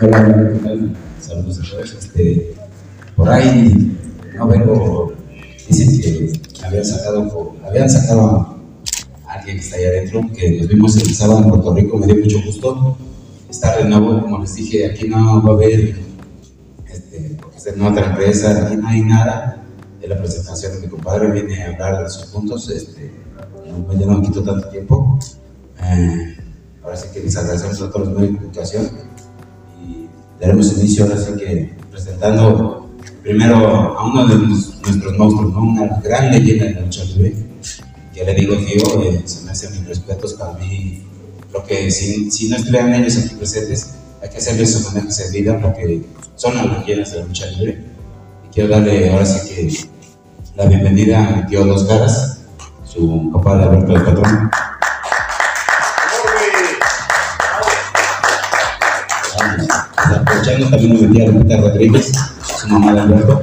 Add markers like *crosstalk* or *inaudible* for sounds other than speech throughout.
Saludos a todos. Por ahí no vengo, dicen que habían sacado, habían sacado a alguien que está ahí adentro, que nos vimos el sábado en Puerto Rico, me dio mucho gusto estar de nuevo, como les dije, aquí no va a haber, este, porque es de otra empresa, aquí no hay nada de la presentación de mi compadre, viene a hablar de sus puntos, este, no, ya no quito tanto tiempo. Ahora sí que les agradecemos a todos los medios de comunicación daremos inicio ahora sí que presentando primero a uno de nuestros monstruos, ¿no? una gran leyenda de lucha libre. Ya le digo, tío, eh, se me hacen mis respetos para mí. Lo que si, si no estuvieran ellos aquí presentes, hay que hacerles homenajes en vida porque son las leyendas de la lucha libre. Y quiero darle ahora sí que la bienvenida a mi tío Dos Caras, su papá de Alberto del Patrón. Aprovechando también Rodríguez, su mamá de Alberto.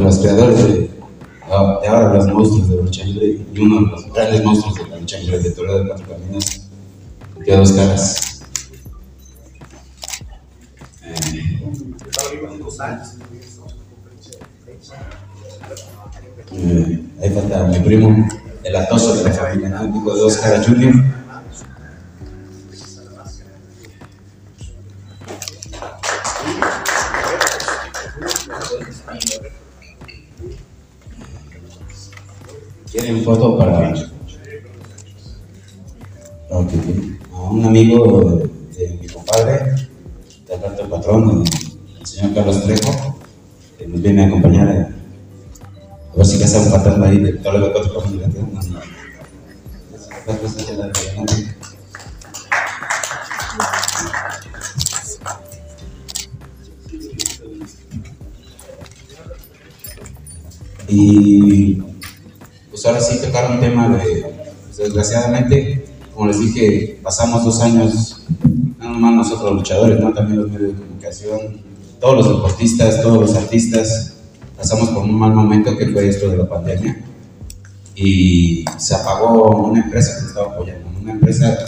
Los creadores, de, de, ahora los monstruos de lucha libre y uno de los grandes monstruos de la lucha de Toledo de Cuatro Caminos, que dos caras. Eh, eh, ahí falta mi primo, el atoso de la familia, el hijo de Oscar Junior. ¿Quieren foto para okay. a un amigo de, mi compadre, de Alberto Patrón, el señor Carlos Trejo, que nos viene a acompañar a ver si que un fantasma ahí de todo lo que otro como Y pues ahora sí tocar un tema de, pues, desgraciadamente, como les dije, pasamos dos años, no nomás nosotros los luchadores, ¿no? también los medios de comunicación, todos los deportistas, todos los artistas, pasamos por un mal momento que fue esto de la pandemia y se apagó una empresa que estaba apoyando, una empresa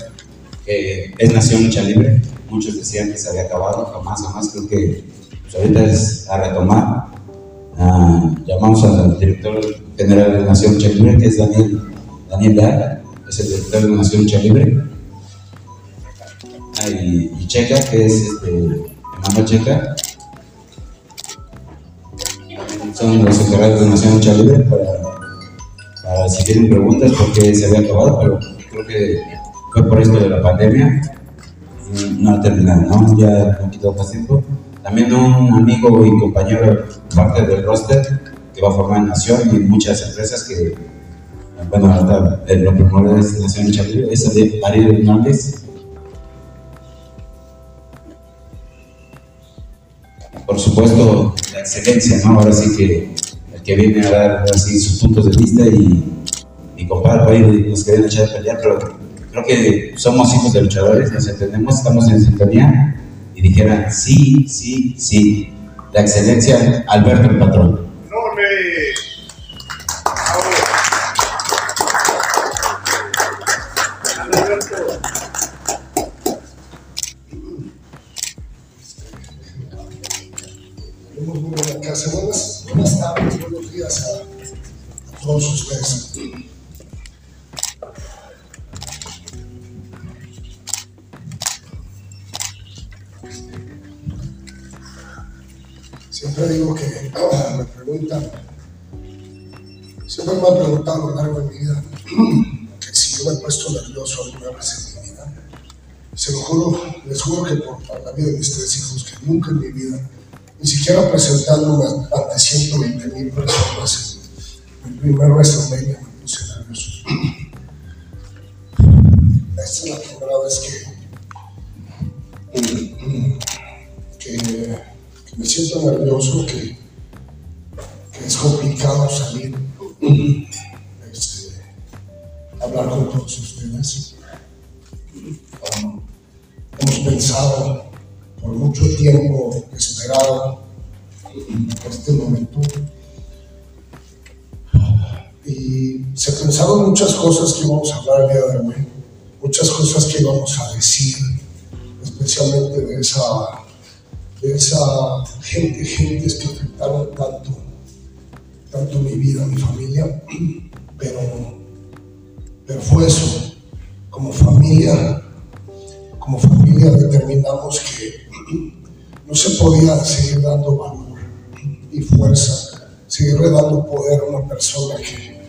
que es Nación Lucha Libre. Muchos decían que se había acabado, jamás, jamás creo que pues, ahorita es a retomar. Ah, llamamos al director general de Nación Lucha Libre, que es Daniel, Daniel Leal, es el director de Nación Lucha Libre. Ah, y, Checa, que es este, Emanuel Checa, son los encargados de Nación Lucha Libre para, para, si tienen preguntas porque se había acabado, pero creo que fue por esto de la pandemia. No ha terminado, ¿no? Ya no quitó más tiempo. También un amigo y compañero parte del roster que va a formar Nación y muchas empresas que, bueno, ahorita eh, lo primero es Nación Lucha Libre, es de Ariel Hernández. Por supuesto, excelencia, ¿no? Ahora sí que el que viene a dar así sus puntos de vista y, y compadre, y nos querían echar a pelear, pero creo que somos hijos de luchadores, nos entendemos, estamos en sintonía y dijeran sí, sí, sí, la excelencia, Alberto el patrón. Nunca en mi vida, ni siquiera presentándome ante 120 mil personas en el primer WrestleMania me puse nervioso. Esta es la primera vez que, que, me siento nervioso, que, que es complicado salir, este, hablar con todos ustedes. Um, hemos pensado por mucho tiempo esperado este momento. Y se pensaron muchas cosas que íbamos a hablar el día de hoy, muchas cosas que íbamos a decir, especialmente de esa, de esa gente, gentes que afectaron tanto, tanto mi vida, mi familia, pero, pero fue eso, como familia, como familia determinamos que no se podía seguir dando valor y fuerza, seguir dando poder a una persona que,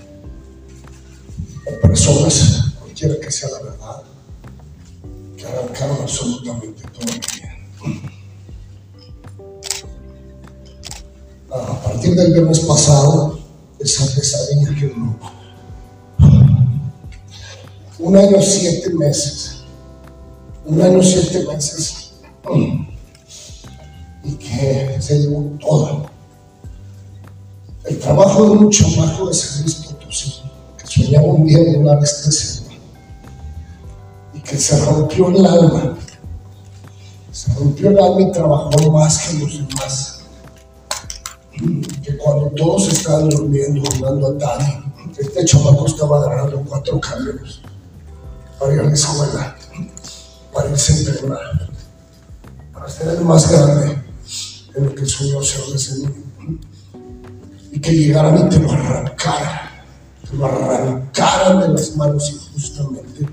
o personas, cualquiera que sea la verdad, que arrancaron absolutamente todo mi vida. A partir del viernes pasado, esa pesadilla que duró un año, siete meses, un año, siete meses, y que se llevó todo. El trabajo de un chamaco de San Luis Potosí, que soñaba un día en una anestesia y que se rompió el alma. Se rompió el alma y trabajó más que los demás. Que cuando todos estaban durmiendo, jugando a Tani, este chamaco estaba agarrando cuatro camiones para ir a la escuela, para irse a entrenar, para ser el más grande en lo que el Señor se lo Y que llegaran y te lo arrancaran, te lo arrancaran de las manos injustamente.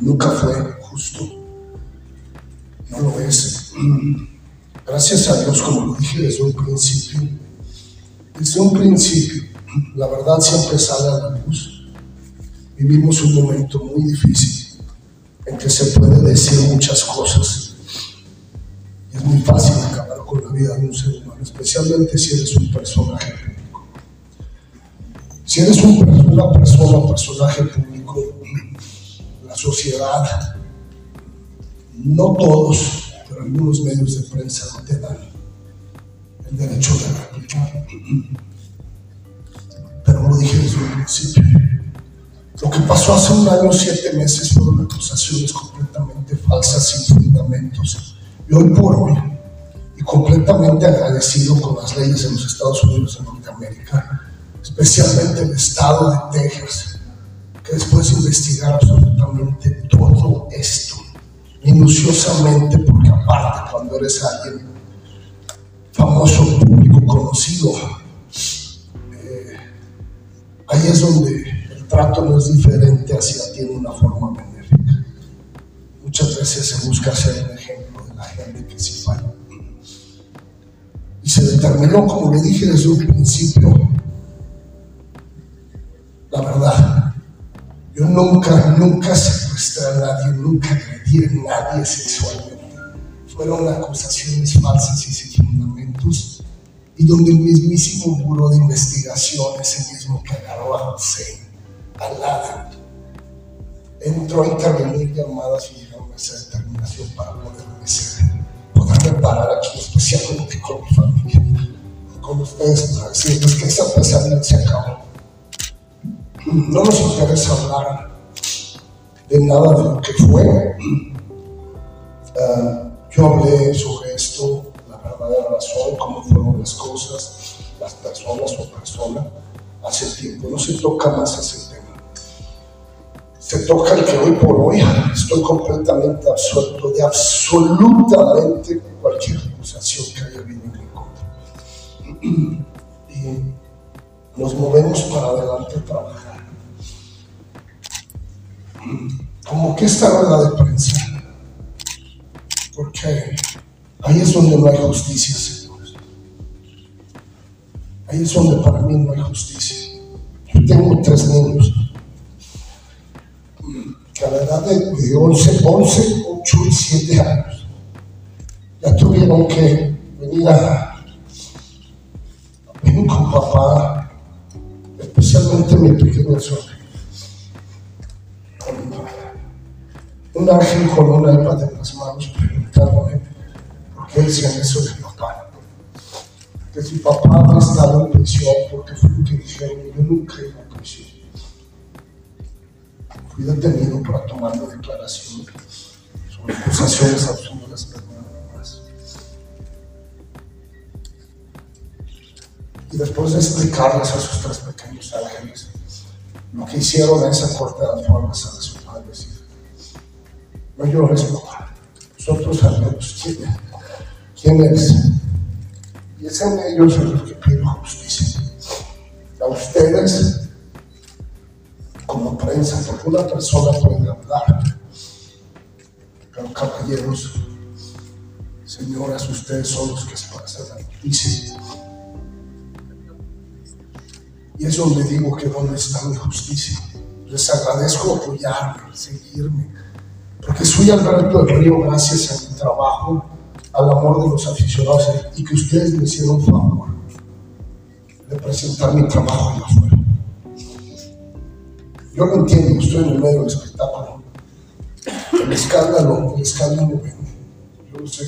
Nunca fue justo, no lo es. Gracias a Dios, como dije desde un principio, desde un principio, la verdad siempre sale a la luz vivimos un momento muy difícil en que se puede decir muchas cosas. Es muy fácil acabar con la vida de un ser humano, especialmente si eres un personaje público. Si eres una persona, un personaje público, la sociedad, no todos, pero algunos medios de prensa no te dan el derecho de replicar. Pero lo dije desde un principio lo que pasó hace un año, siete meses, fueron acusaciones completamente falsas, sin fundamentos. Y hoy por hoy, y completamente agradecido con las leyes de los Estados Unidos de Norteamérica, especialmente el estado de Texas, que después de investigar absolutamente todo esto, minuciosamente, porque aparte cuando eres alguien famoso, público, conocido, eh, ahí es donde trato no es diferente hacia ti en una forma benéfica. Muchas veces se busca ser un ejemplo la gente falla. Y se determinó, como le dije desde un principio, la verdad. Yo nunca, nunca secuestré a nadie, nunca agredí a nadie sexualmente. Fueron acusaciones falsas y sin fundamentos. Y donde el mismísimo muro de investigación, ese mismo que agarró a José, al lado. Entró a intervenir llamadas y llegaron a esa determinación para poderme ser, poderme parar aquí, especialmente con mi familia, con ustedes, para decirles que esa pesadilla se acabó. No nos interesa hablar de nada de lo que fue. Uh, yo hablé sobre esto, la verdadera razón, cómo fueron las cosas, las personas o persona, hace tiempo. No se toca más ese se toca el que hoy por hoy estoy completamente absuelto de absolutamente cualquier acusación que haya habido en mi contra. Y nos movemos para adelante a trabajar. Como que esta rueda de prensa, porque ahí es donde no hay justicia, señores. Ahí es donde para mí no hay justicia. Yo tengo tres niños la edad de, 11, 11, 8 y 7 años ya tuvieron que venir a venir con papá, especialmente mi pequeño sobrino. Un ángel con una iPad en las manos preguntándome por qué decían eso de papá. Que si papá había estado en prisión porque fue lo yo nunca iba a fui detenido para tomar la declaración sobre acusaciones absurdas, pero nada más. Y después de explicarles a sus tres pequeños ángeles lo que hicieron en esa corte de alfombras a su padre, no llores, papá. Nosotros sabemos quién, quién. Y es en ellos los que pido justicia. A ustedes, como prensa, porque una persona puede hablar, pero caballeros, señoras, ustedes son los que se pasan la noticia. Y es donde digo que dónde está mi justicia. Les agradezco apoyarme, seguirme, porque soy Alberto del Río gracias a mi trabajo, al amor de los aficionados y que ustedes me hicieron favor de presentar mi trabajo allá afuera. Yo lo entiendo, estoy en el medio del espectáculo. El escándalo, el escándalo vende. Yo lo sé.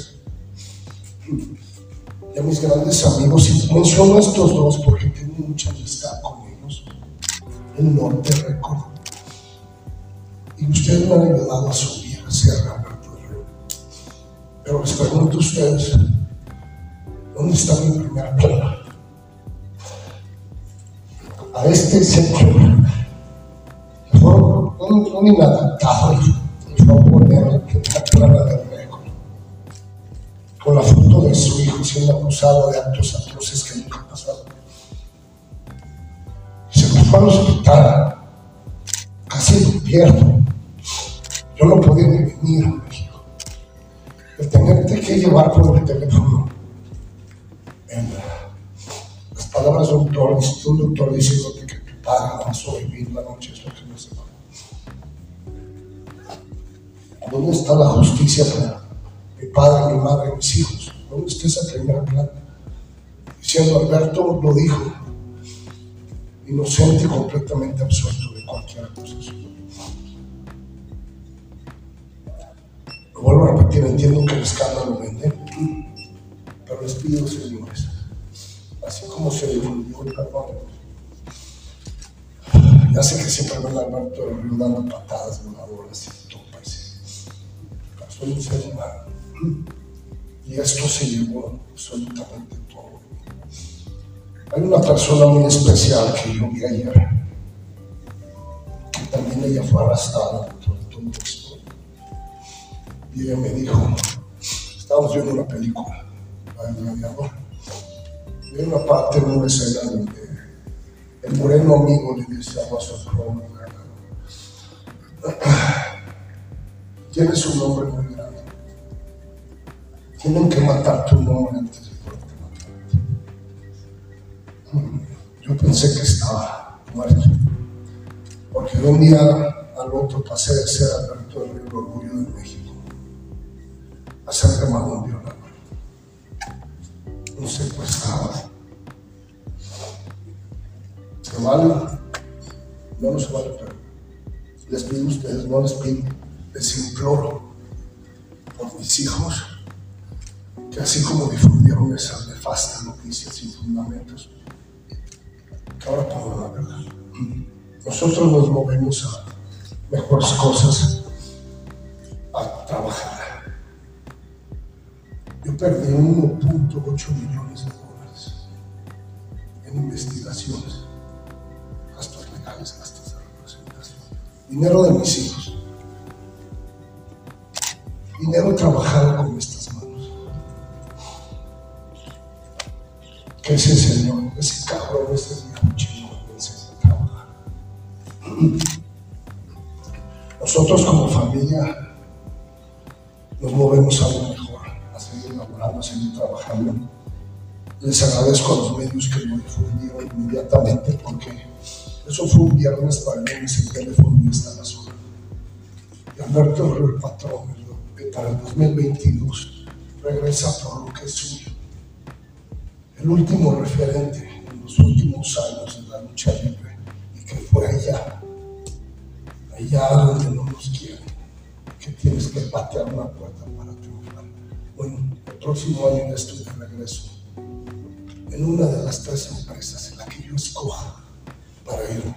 Y a mis grandes amigos, y menciono a estos dos porque tengo mucha amistad con ellos, el norte récord. Y ustedes me han ayudado a subir a Sierra Alberto del Río. Pero les pregunto a ustedes, ¿dónde está mi primera plana? A este señor, mejor un, un inadaptado, les voy a poner la plana del récord. Con la foto de su hijo siendo acusado de actos atroces que nunca pasaron. Se me fue al hospital, casi lo pierdo. Yo no podía ni venir a México. El tenerte que llevar por el teléfono en las palabras de un doctor, un doctor diciéndote que tu padre va a sobrevivir la noche ¿Dónde está la justicia para mi padre, mi madre, mis hijos? ¿Dónde está esa primera plana? Diciendo Alberto lo dijo, inocente y completamente absuelto de cualquier acusación. Lo vuelvo a repetir, entiendo que el escándalo vende, pero les pido, señores, así como se difundió el perdón, ya sé que siempre ven a Alberto dando patadas, voladoras soy un y esto se llevó absolutamente todo. Hay una persona muy especial que yo vi ayer, que también ella fue arrastrada todo esto. Y ella me dijo, estábamos viendo una película, gladiador. Y una parte una escena donde el moreno amigo le dice a Russell tienes un nombre muy grande. Tienen que matar tu nombre antes de poderte matar. Yo pensé que estaba muerto. Porque de un día al otro pasé de ser Alberto del Orgullo de México a ser llamado un violador. Un secuestrado. ¿Se vale? No, no se vale, pero les pido a ustedes, no les pido, les imploro por mis hijos que así como difundieron esa nefasta noticia sin fundamentos, que ahora pongan la verdad. Nosotros nos movemos a mejores cosas, a trabajar. Yo perdí 1.8 millones de dólares en investigaciones, gastos legales, gastos de representación, dinero de mis hijos, que para el 2022 regresa por lo que es suyo. El último referente en los últimos años de la lucha libre y que fue allá, allá donde no nos quieren, que tienes que patear una puerta para triunfar. Bueno, el próximo año ya estoy de regreso en una de las tres empresas en la que yo escoja para irme.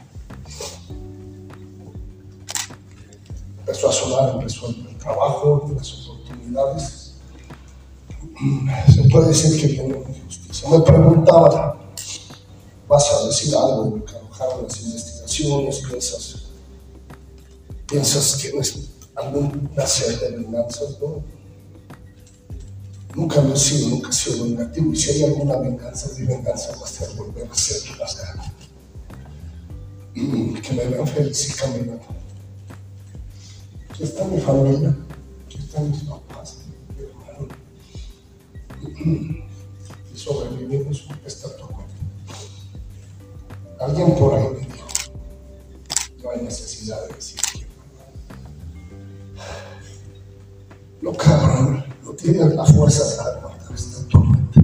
Empezó a sonar, empezó el trabajo, las Se puede decir que viene una injusticia. Me preguntaban vas a decir algo de arrojaron las investigaciones, piensas, piensas tienes algún placer de venganzas, ¿no? Nunca lo he sido, nunca he sido vengativo. Y si hay alguna venganza, mi venganza va a ser volver a ser las ganas. Que me vean feliz y caminando. Aquí está mi familia, aquí están mis papás. Y sobrevivimos porque está todo. Alguien por ahí me dijo, no hay necesidad de decir quién. No, cabrón, no tienes la fuerza para aguantar esta tormenta.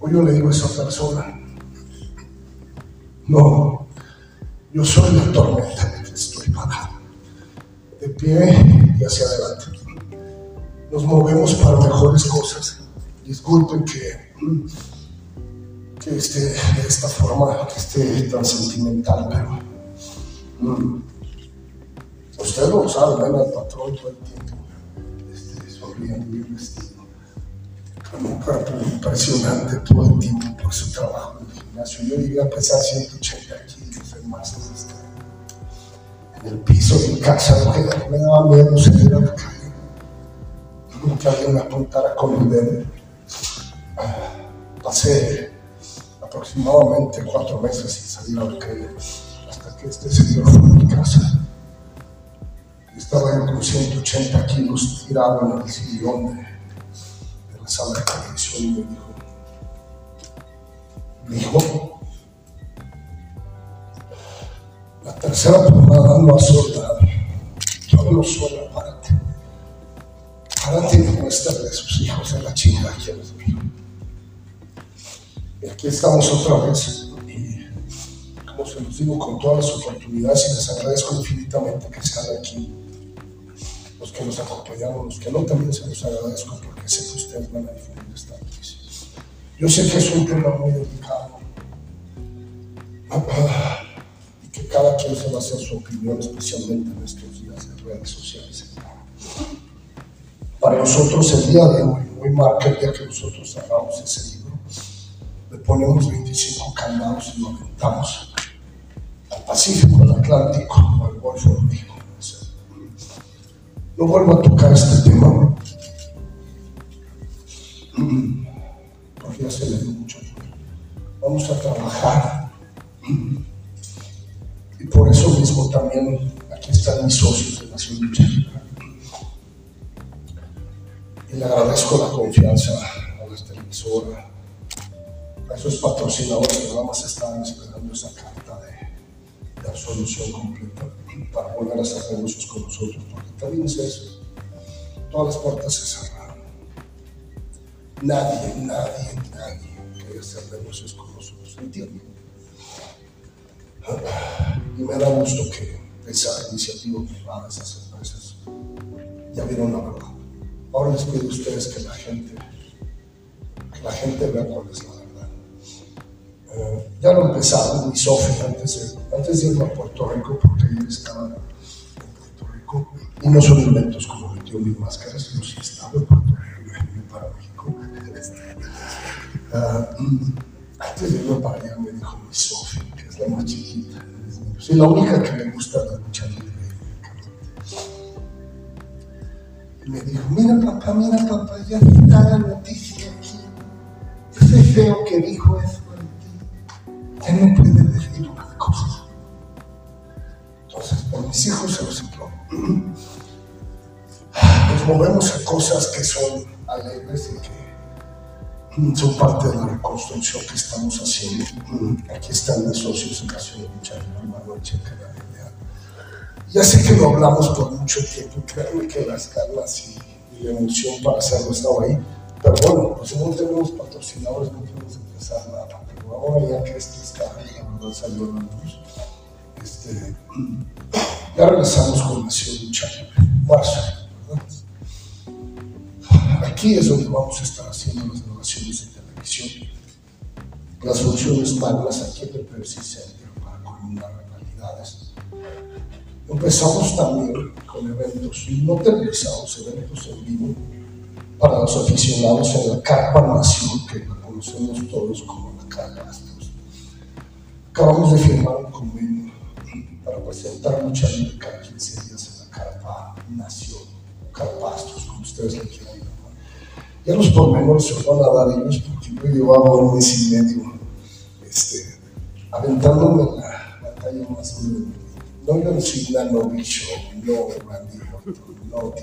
Hoy yo le digo a esa persona, no, yo soy la tormenta en que estoy parado, de pie y hacia adelante. Nos movemos para mejores cosas. Disculpen que, que esté de esta forma, que esté tan sentimental, pero mm, ustedes lo saben, ven al patrón todo el tiempo, este, sonriendo bien vestido, con un impresionante todo el tiempo por su trabajo en el gimnasio. Yo llegué a pesar 180 kilos en más este, en el piso de mi casa, me daba miedo salir a la calle. Alguien me apuntara con dedo. Pasé aproximadamente cuatro meses sin salir a la calle hasta que este señor fue a mi casa. Estaba yo con 180 kilos tirado en el sillón de, la sala de televisión y me dijo, me dijo, la tercera plomada no ha soldado, todo no suena, párate. Párate y demuéstrale a sus hijos en la chingada quién es mío. Y aquí estamos otra vez. Y como se los digo, con todas las oportunidades y les agradezco infinitamente que están aquí. Los que nos acompañamos, los que no, también se los agradezco porque sé que ustedes van a difundir esta noticia. Yo sé que es un tema muy delicado y que cada quien se va a hacer su opinión, especialmente en estos días de redes sociales. Para nosotros el día de hoy, hoy marca el día que nosotros cerramos ese libro, le ponemos 25 candados y lo aventamos al Pacífico, al Atlántico, al Golfo de México. No vuelvo a tocar este tema, porque ya se le dio mucho. Vamos a trabajar. Y por eso mismo también aquí están mis socios de Nación Lucha le agradezco la confianza a la televisora, a esos patrocinadores que nada más estaban esperando esa carta de, de absolución completa para volver a hacer negocios con nosotros, porque también es eso. Todas las puertas se cerraron. Nadie, nadie, nadie quería hacer negocios con nosotros, ¿entienden? Y me da gusto que esa iniciativa privada, esas empresas, ya vieron la verdad. Ahora les pido a ustedes que la gente, que la gente vea cuál es la verdad. Eh, ya lo empezaron, mi Sofi, antes de, antes de irme a Puerto Rico, porque ayer estaba en Puerto Rico, y no son inventos como metió mil máscaras, sino sí estaba en Puerto Rico, me para México. Mm, antes de irme para allá me dijo mi Sofi, que es la más chiquita, sí, la única que me gusta la dijo, mira papá, mira papá, ya está la noticia aquí. Ese feo que dijo eso de ti, ya no puede decir una cosa. Entonces, por mis hijos se los imploro. *clears throat* Nos movemos a cosas que son alegres y que son parte de la reconstrucción que estamos haciendo. Aquí están mis socios en Nación de Libre, Manuel Checa, la Biblia. Ya sé que lo hablamos por mucho tiempo, créanme que las ganas y, la emoción para hacerlo estaba ahí. Pero bueno, pues no tenemos patrocinadores, no podemos empezar nada. Pero ahora ya que esto está, verdad salió la luz. Este, *clears throat* ya regresamos con Nación Lucha Libre, marzo, ¿verdad? Aquí es donde vamos a estar haciendo las grabaciones de televisión, las funciones magnas aquí en el Empezamos también con eventos no televisados, eventos en vivo para los aficionados en la Carpa Nación, que la conocemos todos como la Carpastos. Acabamos de firmar un convenio para presentar lucha libre cada 15 días en la Carpa Nación, Carpastos, como ustedes le quieran llamar. Ya los pormenores se van a dar ellos porque yo llevaba un mes y medio este, aventándome la batalla más dura de mi vida. No Cena, no Show, no no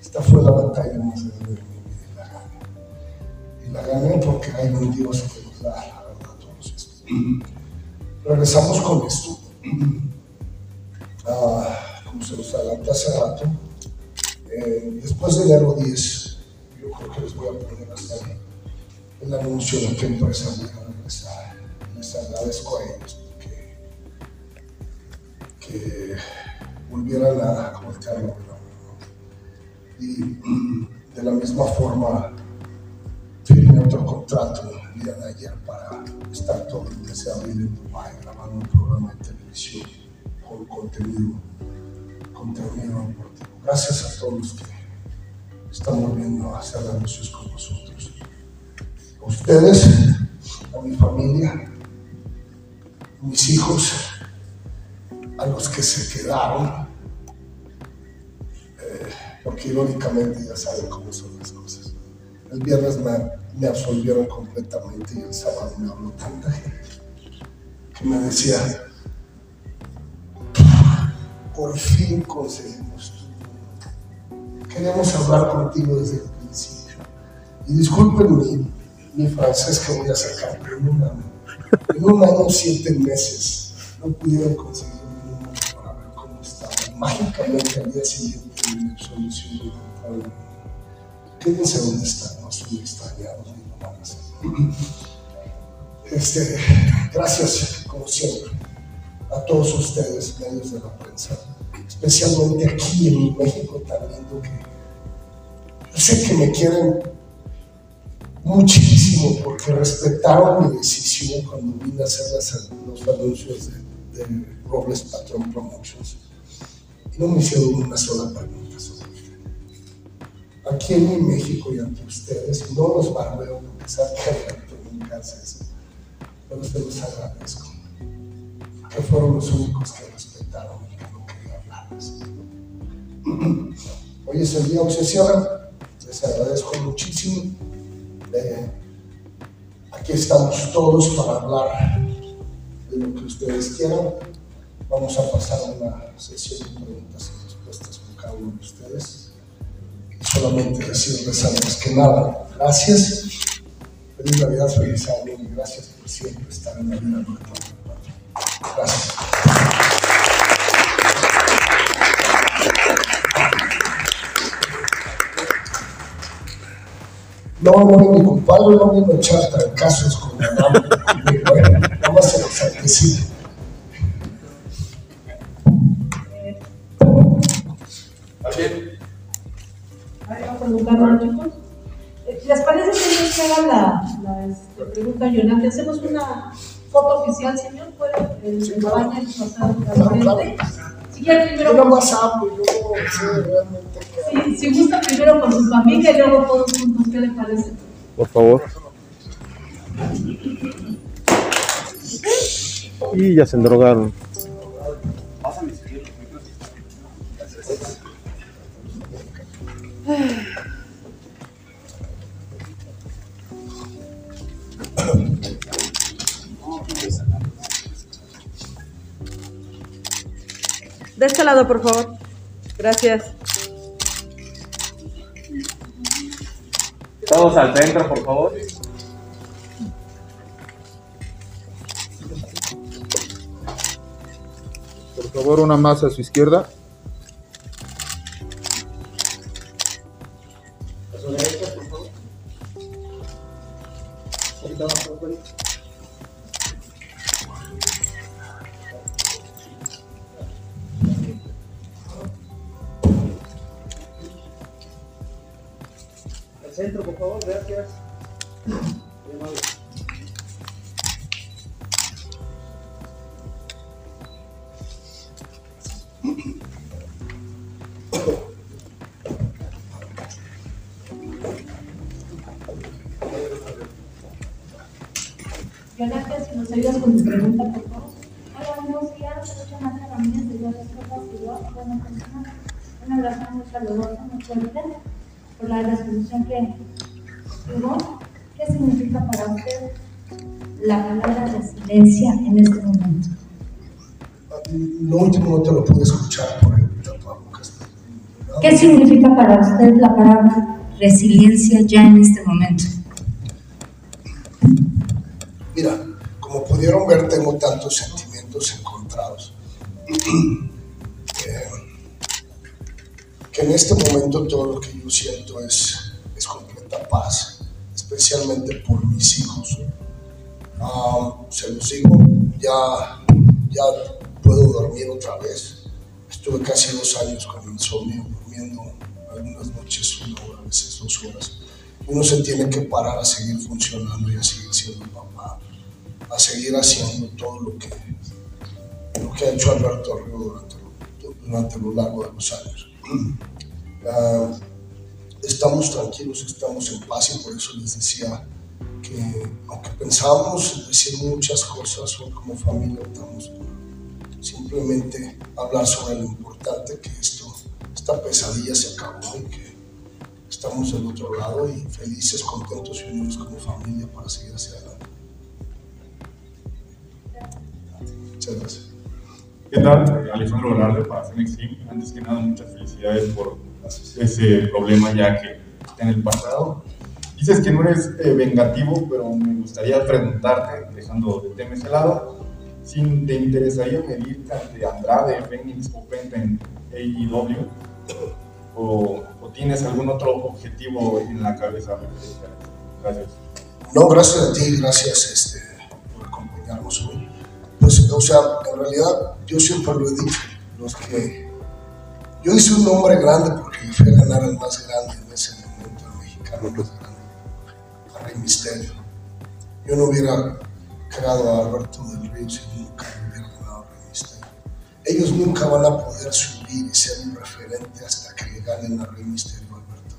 Esta fue la batalla más grande de mi vida y la gané. Y la gané porque hay un Dios que nos da la verdad todos estos. Regresamos con esto. Ah, como se los adelanté hace rato, eh, después de enero 10, yo creo que les voy a poner hasta ahí el anuncio de que empresa voy a regresar. Les agradezco a ellos volvieran a voltear la Y *clears throat* de la misma forma, firmé otro contrato el día de ayer para estar todo el mes de abril en Dubái grabando un programa de televisión con contenido, contenido deportivo. Gracias a todos los que están volviendo a hacer negocios con nosotros a ustedes, a mi familia, a mis hijos, a los que se quedaron, eh, porque irónicamente ya saben cómo son las cosas. El viernes me, me absolvieron completamente y el sábado me habló tanta gente que me decía, por fin conseguimos tu Queríamos hablar contigo desde el principio. Y disculpen mi mi francés que voy a sacar en un año. En un año, siete meses, no pudieron conseguir Mágicamente al día siguiente mi solución encontrar Quédense donde están, no son extrañados ni lo van a. Este, gracias, como siempre, a todos ustedes, medios de la prensa, especialmente aquí en México yo sé que me quieren muchísimo porque respetaron mi decisión cuando vine a hacer los anuncios de, de, Robles Patron Promotions no me hicieron una sola pregunta sobre. Aquí en México y ante ustedes, no los barbeo porque saben que nunca hace eso, pero se los agradezco, que fueron los únicos que respetaron y que no querían hablarles. Hoy es el día, cierra, les agradezco muchísimo aquí estamos todos para hablar de lo que ustedes quieran. Vamos a pasar a una sesión de preguntas y respuestas con cada uno de ustedes. Solamente decirles antes que nada, gracias. Feliz Navidad, feliz año y gracias por siempre estar en la vida de Gracias. No, no, mi compadre no vino a echar casos con la mamá. *laughs* bueno, vamos a los antecitos. Pregunta, Jonathan? ¿Hacemos una foto oficial, señor? ¿Puede el, sí, claro. baño pasar frente? Si quiere primero. Yo hablo, yo sé realmente si, si gusta primero con su familia y luego todos juntos, ¿qué le parece? Por favor. Y ya se endrogaron. De este lado, por favor. Gracias. Todos al centro, por favor. Por favor, una más a su izquierda. ¿Nos ayudas con tu pregunta, por favor? Hola, buenos días. Soy Samantha Ramírez de Dios Escopas y Dios. Buena persona. Una oración muy calurosa, muy fuerte por la resolución que tuvo. ¿Qué significa para usted la palabra resiliencia en este momento? Lo último no te lo pude escuchar por el tapabocas. ¿Qué significa para usted la palabra resiliencia ya en este momento? Mira, como pudieron ver, tengo tantos sentimientos encontrados. *clears throat* Eh, que en este momento todo lo que yo siento es, es completa paz, especialmente por mis hijos. Ah, se los digo, ya, ya puedo dormir otra vez. Estuve casi dos años con insomnio, durmiendo algunas noches una hora, a veces dos horas. Uno se tiene que parar a seguir funcionando y a seguir siendo papá, a seguir haciendo todo lo que, lo que ha hecho Alberto Río durante, lo- durante lo largo de los años. *clears throat* Ah, estamos tranquilos, estamos en paz y por eso les decía que aunque pensábamos decir muchas cosas hoy como familia, optamos por simplemente hablar sobre lo importante que esto, esta pesadilla se acabó y que estamos del otro lado y felices, contentos y unidos como familia para seguir hacia adelante. Muchas gracias. ¿Qué tal? Alejandro Velarde para Team. Antes que nada, muchas felicidades por ese problema ya que está en el pasado. Dices que no eres eh, vengativo, pero me gustaría preguntarte, dejando de tema ese lado, si te interesaría medirte ante Andrade, Phoenix o Penta en AEW, o, o tienes algún otro objetivo en la cabeza. Gracias. No, gracias a ti, gracias este, por acompañarnos hoy. Pues, o sea, en realidad yo siempre lo he dicho, los que yo hice un nombre grande porque fui a ganar al más grande en ese momento, al mexicano más grande, a Rey Misterio. Yo no hubiera creado a Alberto del Río si nunca hubiera ganado a Rey Misterio. Ellos nunca van a poder subir y ser un referente hasta que ganen a Rey Misterio Alberto.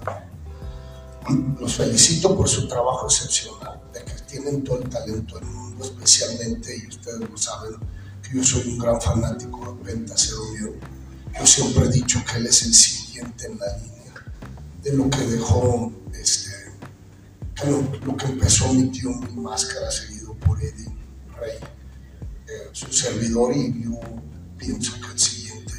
Los felicito por su trabajo excepcional, de que tienen todo el talento del mundo, especialmente, y ustedes lo saben, que yo soy un gran fanático de Penta Cero Miedo. Yo siempre he dicho que él es el siguiente en la línea de lo que dejó, este, lo, que empezó mi tío Mi Máscara, seguido por Eddie Rey, eh, su servidor, y yo pienso que el siguiente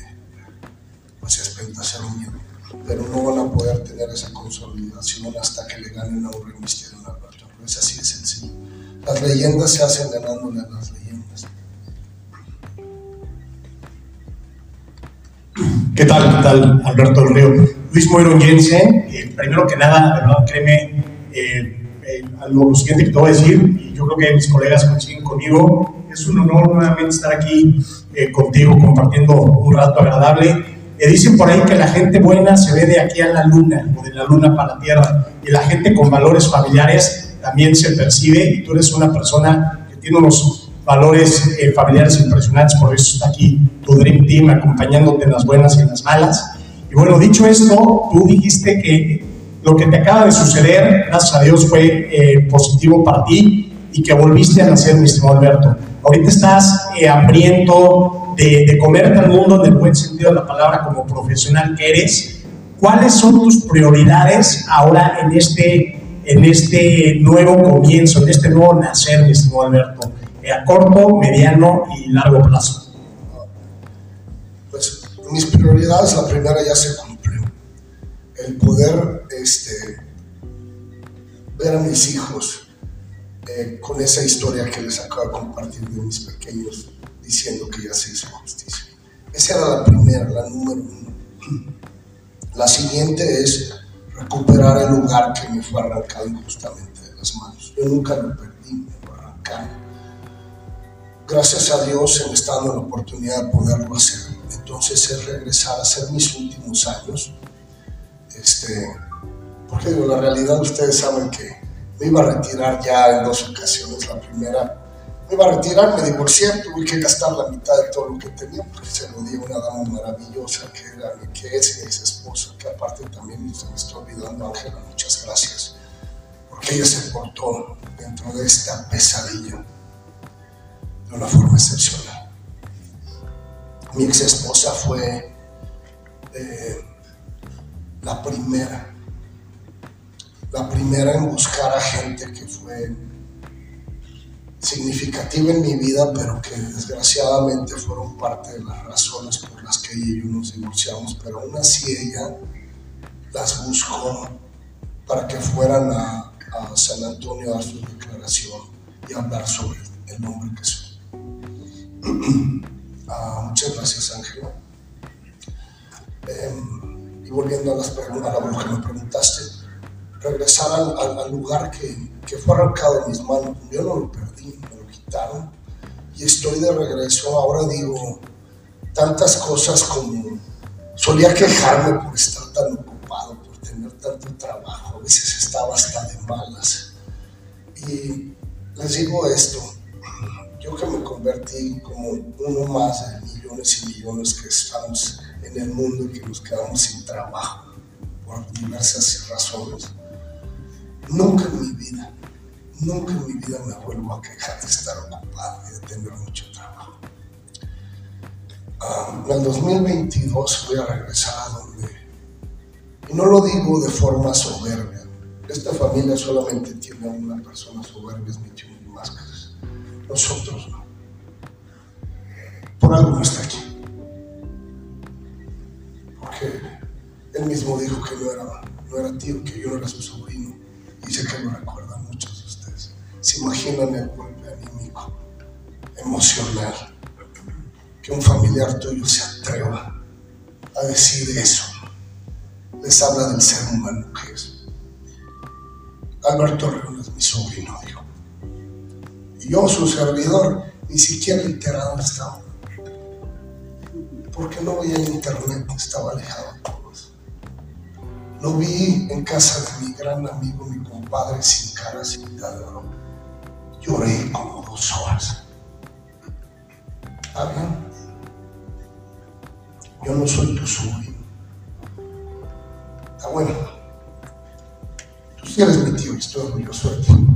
pues es Penta Cero Miedo pero no van a poder tener esa consolidación hasta que le ganen a un Misterio en Alberto. Es así de sencillo. Las leyendas se hacen ganándole a las leyendas. ¿Qué tal? ¿Qué tal, Alberto del Río? Luis Moiro Jensen, eh, primero que nada, de verdad, créeme, eh, eh, lo siguiente que te voy a decir, y yo creo que mis colegas coinciden conmigo, es un honor nuevamente estar aquí eh, contigo compartiendo un rato agradable. Eh, dicen por ahí que la gente buena se ve de aquí a la luna, o de la luna para la tierra, y la gente con valores familiares también se percibe, y tú eres una persona que tiene unos valores eh, familiares impresionantes, por eso está aquí tu Dream Team acompañándote en las buenas y en las malas. Y bueno, dicho esto, tú dijiste que lo que te acaba de suceder, gracias a Dios, fue eh, positivo para ti y que volviste a nacer, mi estimado Alberto. Ahorita estás eh, hambriento de, de comerte al mundo en el buen sentido de la palabra como profesional que eres. ¿Cuáles son tus prioridades ahora en este, en este nuevo comienzo, en este nuevo nacer, mi estimado Alberto? Eh, a corto, mediano y largo plazo. Pues mis prioridades, la primera ya se cumplió. El poder este, ver a mis hijos eh, con esa historia que les acabo de compartir de mis pequeños, diciendo que ya se hizo justicia. Esa era la primera, la número uno. *clears throat* La siguiente es recuperar el lugar que me fue arrancado injustamente de las manos. Yo nunca lo perdí, me fue arrancado. Gracias a Dios se me está dando la oportunidad de poderlo hacer. Entonces es regresar a hacer mis últimos años. Este, porque digo, la realidad ustedes saben que me iba a retirar ya en dos ocasiones. La primera, me iba a retirar, me divorcié, tuve que gastar la mitad de todo lo que tenía porque se lo di a una dama maravillosa que, era, es mi ex esposa, que aparte también se me está olvidando, Ángela, muchas gracias, porque ella se portó dentro de esta pesadilla. de una forma excepcional. Mi ex esposa fue eh, la primera, la primera en buscar a gente que fue significativa en mi vida, pero que desgraciadamente fueron parte de las razones por las que ella y yo nos divorciamos, pero aún así ella las buscó para que fueran a, a San Antonio a dar su declaración y hablar sobre el hombre que soy. *clears throat* Ah, muchas gracias, Ángela. Em, y volviendo a, las preguntas, a que me preguntaste, regresar al, al- al lugar que, que fue arrancado de mis manos. Yo no lo perdí, me lo quitaron. Y estoy de regreso. Ahora digo tantas cosas como solía quejarme por estar tan ocupado, por tener tanto trabajo. A veces estaba hasta de malas. Y les digo esto, yo que me convertí como uno más de millones y millones que estamos en el mundo y que nos quedamos sin trabajo por diversas razones. Nunca en mi vida, nunca en mi vida me vuelvo a quejar de estar ocupado y de tener mucho trabajo. Ah, en el 2022 voy a regresar a donde, y no lo digo de forma soberbia, esta familia solamente tiene una persona soberbia, es mi tío Máscaras. Nosotros no. Por algo no está aquí. Porque él mismo dijo que no era, no era tío, que yo no era su sobrino. Y sé que lo ustedes. Se imaginan el golpe anímico, emocional, que un familiar tuyo se atreva a decir eso. Les habla del ser humano que es. Alberto León es mi sobrino, dijo. Y yo, su servidor, ni siquiera enterado estaba. Porque no veía en internet, estaba alejado de todos. Lo vi en casa de mi gran amigo, mi compadre, sin cara, sin oro. Lloré como dos horas. ¿Está bien? Yo no soy tu sobrino. Está bueno. Tú sí eres mi tío y estoy orgulloso de ti.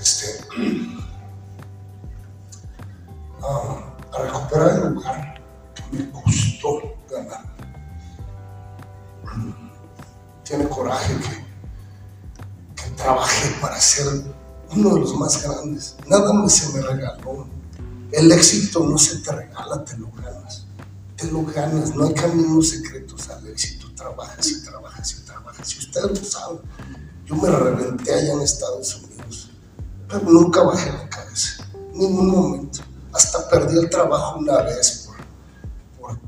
Este, *clears throat* ah, a recuperar el lugar que me costó ganar. Tiene coraje que, que trabajé para ser uno de los más grandes. Nada más se me regaló. El éxito no se te regala, te lo ganas. Te lo ganas. No hay caminos secretos al éxito. Trabajas y trabajas y trabajas. Y ustedes lo saben. Yo me reventé allá en Estados Unidos pero nunca bajé la cabeza, ningún momento. Hasta perdí el trabajo una vez por, por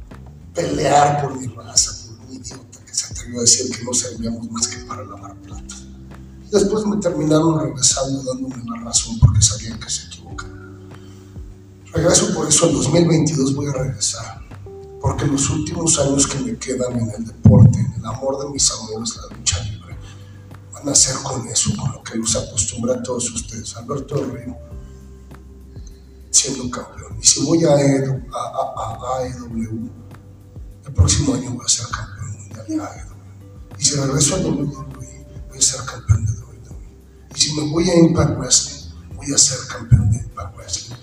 pelear por mi raza, por un idiota que se atrevió a decir que no servíamos más que para lavar platos. Después me terminaron regresando dándome la razón porque sabían que se equivocaban. Regreso por eso en 2022 voy a regresar, porque los últimos años que me quedan en el deporte, en el amor de mis amores, la lucha libre, van a hacer con eso, con lo que los acostumbra a todos ustedes. Alberto del siendo campeón. Y si voy a, EW, a, a, AEW, el próximo año voy a ser campeón mundial de AEW. Y si regreso a WWE, voy a ser campeón de si me voy a Impact Wrestling, voy a ser campeón de Impact Wrestling.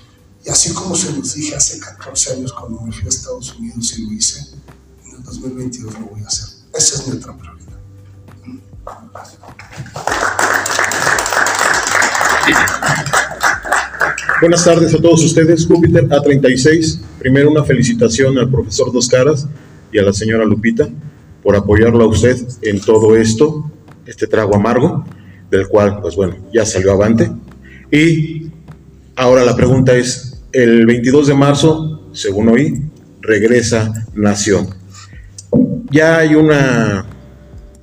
Y así como se los dije hace 14 años cuando me fui a Estados Unidos y lo hice, en el 2022 lo voy a hacer. Esa es otra prioridad. Buenas tardes a todos ustedes. Júpiter A36. Primero una felicitación al profesor Dos Caras y a la señora Lupita por apoyarlo a usted en todo esto, este trago amargo, del cual, pues bueno, ya salió avante. Y ahora la pregunta es, el 22 de marzo, según oí, regresa Nación. Ya hay una,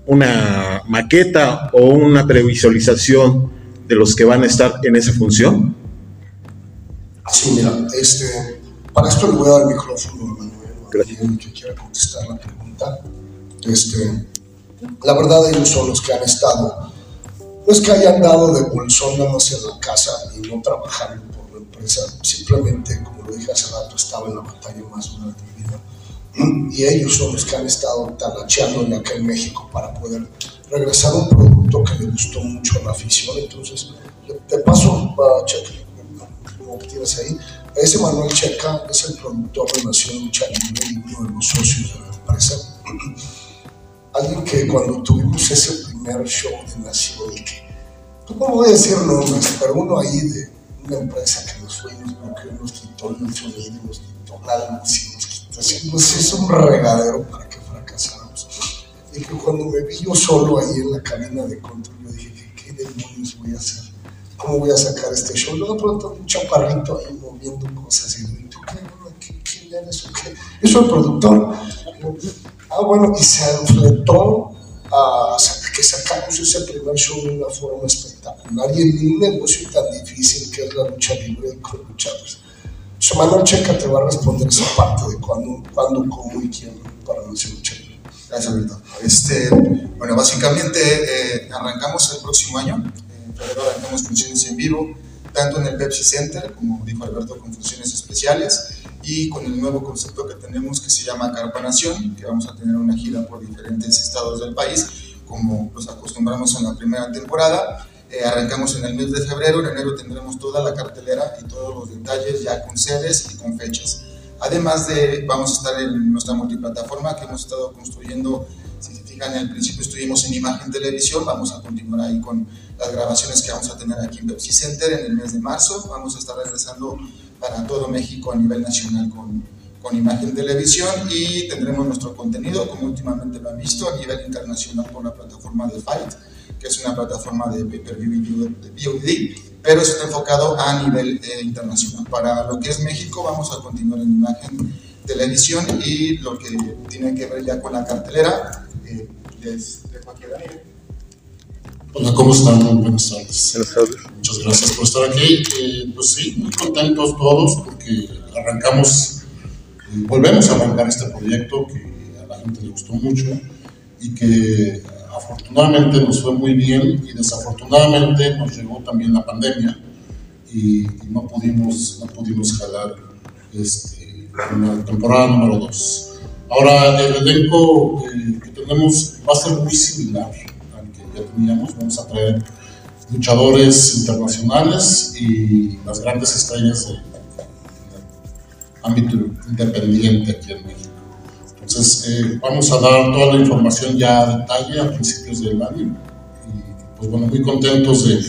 una maqueta o una previsualización de los que van a estar en esa función. Sí, mira, este, para esto le voy a dar el micrófono a Manuel, Gracias. alguien que quiera contestar la pregunta. Este, la verdad ellos son los que han estado, no es que hayan dado de bolsón nada más en la casa y no trabajando por la empresa, simplemente, como lo dije hace rato, estaba en la batalla más dura de mi vida. Y ellos son los que han estado talacheándole acá en México para poder regresar a un producto que le gustó mucho a la afición. Entonces, te paso, check, no, como tienes ahí. Ese Manuel Checa es el productor de Nación Lucha Libre y uno de los socios de la empresa. *clears throat* Alguien que cuando tuvimos ese primer show de Nación, y que, pues no voy a decir nombres, pero uno ahí de una empresa que y nos quitó el sonido, nos quitó la nos quitó, nos un regadero para que fracasáramos. Y que cuando me vi yo solo ahí en la cabina de control, yo dije, ¿qué, qué demonios voy a hacer? ¿Cómo voy a sacar este show? Luego de pronto un chaparrito ahí moviendo cosas y yo, ¿tú qué, qué, qué? ¿Qué? Productor. Ah, bueno, y se enfrentó que sacamos ese primer show de una forma espectacular y en un negocio tan difícil que es la lucha libre con luchadores. José Manuel Checa te va a responder esa parte de cuándo, cuándo cómo y quién para no ser lucha libre. Gracias, Alberto. Este, bueno, básicamente eh, arrancamos el próximo año. En febrero arrancamos funciones en vivo, tanto en el Pepsi Center, como dijo Alberto, con funciones especiales, y con el nuevo concepto que tenemos que se llama Carpa Nación, que vamos a tener una gira por diferentes estados del país, como los acostumbramos en la primera temporada. Eh, arrancamos en el mes de febrero, en enero tendremos toda la cartelera y todos los detalles ya con sedes y con fechas. Además de, vamos a estar en nuestra multiplataforma que hemos estado construyendo, si se fijan, el principio estuvimos en imagen televisión, vamos a continuar ahí con las grabaciones que vamos a tener aquí en Pepsi Center en el mes de marzo, vamos a estar regresando para todo México a nivel nacional con, con imagen televisión y tendremos nuestro contenido, como últimamente lo han visto, a nivel internacional por la plataforma de Fight, que es una plataforma de pay-per-view VOD, pero está enfocado a nivel eh, internacional. Para lo que es México, vamos a continuar en imagen televisión y lo que tiene que ver ya con la cartelera, eh, les dejo aquí a Daniel. Hola, ¿cómo están? Buenas tardes. Buenas tardes. Muchas gracias por estar aquí. Eh, pues sí, muy contentos todos porque arrancamos, eh, volvemos a arrancar este proyecto que a la gente le gustó mucho y que afortunadamente nos fue muy bien y desafortunadamente nos llegó también la pandemia y, y no, pudimos, no pudimos jalar este, la temporada número 2. Ahora, el elenco eh, que tenemos va a ser muy similar ya teníamos. Vamos a traer luchadores internacionales y las grandes estrellas del ámbito independiente aquí en México. Entonces, eh, vamos a dar toda la información ya a detalle a principios del año. Y pues bueno, muy contentos de,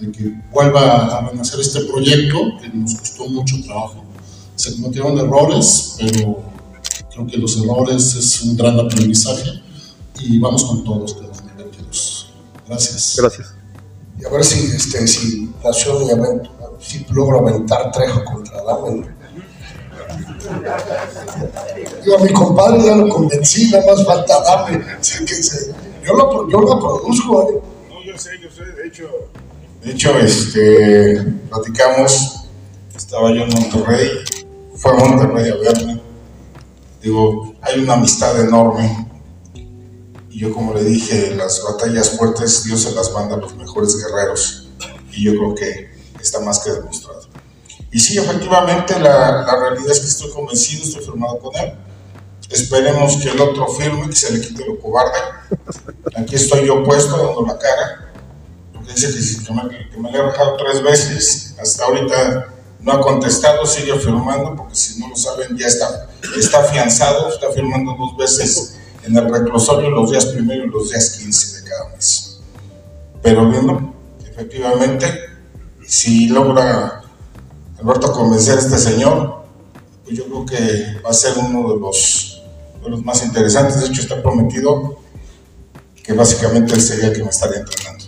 de que vuelva a renacer este proyecto que nos costó mucho trabajo. Se cometieron errores, pero creo que los errores es un gran aprendizaje y vamos con todos 2022. Gracias. Gracias. Y a ver si, este, si Nación y si logro aventar Trejo contra Dame. Digo, a mi compadre ya lo convencí, nada más falta Dame. que se, yo, lo, yo lo produzco, ¿eh? No, yo sé, yo sé, de hecho. De hecho, este, platicamos, estaba yo en Monterrey, fue a Monterrey a verme. Digo, hay una amistad enorme. Y yo, como le dije, las batallas fuertes Dios se las manda a los mejores guerreros. Y yo creo que está más que demostrado. Y sí, efectivamente, la, la realidad es que estoy convencido, estoy firmado con él. Esperemos que el otro firme, que se le quite lo cobarde. Aquí estoy yo puesto, dando la cara. Porque dice que, que, me, que me le he rajado tres veces. Hasta ahorita no ha contestado, sigue firmando, porque si no lo saben, ya está, está afianzado, está firmando dos veces en el reclusorio los días primero y los días 15 de cada mes. Pero viendo, efectivamente, si logra Alberto convencer a este señor, pues yo creo que va a ser uno de los, de los más interesantes. De hecho, está prometido que básicamente él sería el que me estaría entrenando.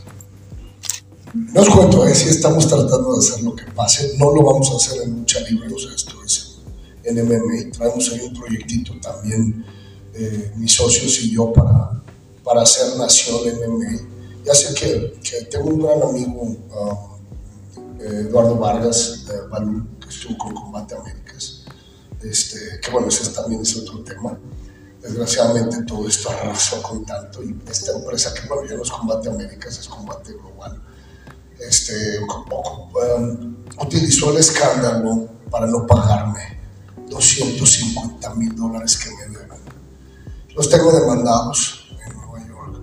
No os cuento, eh, si estamos tratando de hacer lo que pase, no lo vamos a hacer en lucha libre, o sea, esto es en MMA. Traemos ahí un proyectito también, eh, mis socios y yo, para, para hacer Nación MMA. Ya sé que, que tengo un gran amigo, um, Eduardo Vargas, de Balú, que estuvo con Combate Américas, este, que bueno, ese también es otro tema. Desgraciadamente todo esto arrasó con tanto y esta empresa que bueno, ya no es Combate Américas, es Combate Global este, um, utilizó el escándalo para no pagarme 250 mil dólares que me deben. Los tengo demandados en Nueva York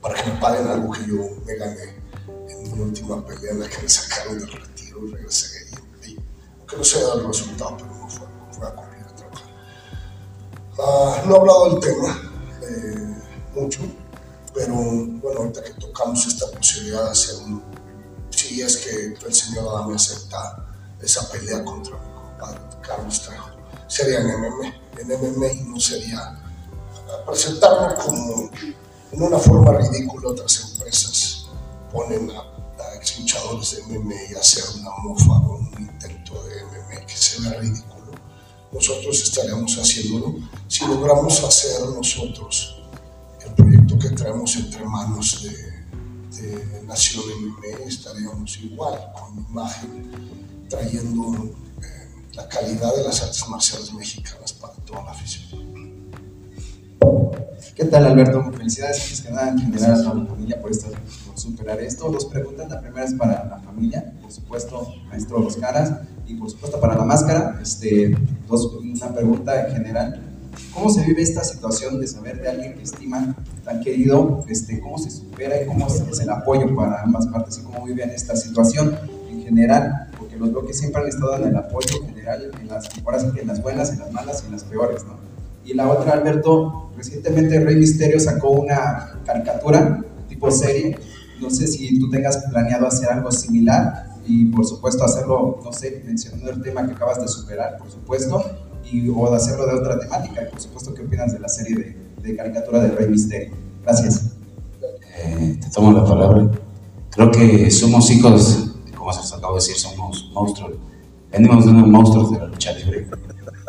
para que me paguen algo que yo me gané en mi última pelea en la que me sacaron del retiro. y regresé. Y, aunque no sea el resultado, pero no fue, fue a cumplir a trabajar. Ah, no he hablado del tema eh, mucho, pero bueno, ahorita que tocamos esta posibilidad de hacer un, si es que el señor Adame acepta esa pelea contra mi compadre Carlos Trejo, sería en MM, en MMA y no sería presentarlo como en una forma ridícula otras empresas ponen a, a ex luchadores de MMA a hacer una mofa o un intento de MMA que se vea ridículo. Nosotros estaríamos haciéndolo si logramos hacer nosotros el proyecto que traemos entre manos de, de Nación MMA, estaríamos igual con imagen, trayendo la calidad de las artes marciales mexicanas para toda la afición. ¿Qué tal, Alberto? Felicidades, antes que nada, en general a toda la familia por, por superar esto. Dos preguntas. La primera es para la familia, por supuesto, maestro Dos Caras, y por supuesto para la máscara. Este, dos, una pregunta en general. ¿Cómo se vive esta situación de saber de alguien que estima tan querido? Este, ¿Cómo se supera y cómo es el apoyo para ambas partes? ¿Y cómo viven esta situación en general? Porque los bloques siempre han estado en el apoyo general, en las, en las buenas, en las malas y en las peores, ¿no? Y la otra, Alberto, recientemente Rey Misterio sacó una caricatura tipo serie. No sé si tú tengas planeado hacer algo similar y por supuesto hacerlo, no sé, mencionando el tema que acabas de superar, por supuesto, y, o de hacerlo de otra temática. Por supuesto, ¿qué opinas de la serie de, de caricatura de Rey Misterio? Gracias. Eh, te tomo la palabra. Creo que somos hijos, como se acabo de decir, somos monstruos. Venimos de unos monstruos de la lucha libre.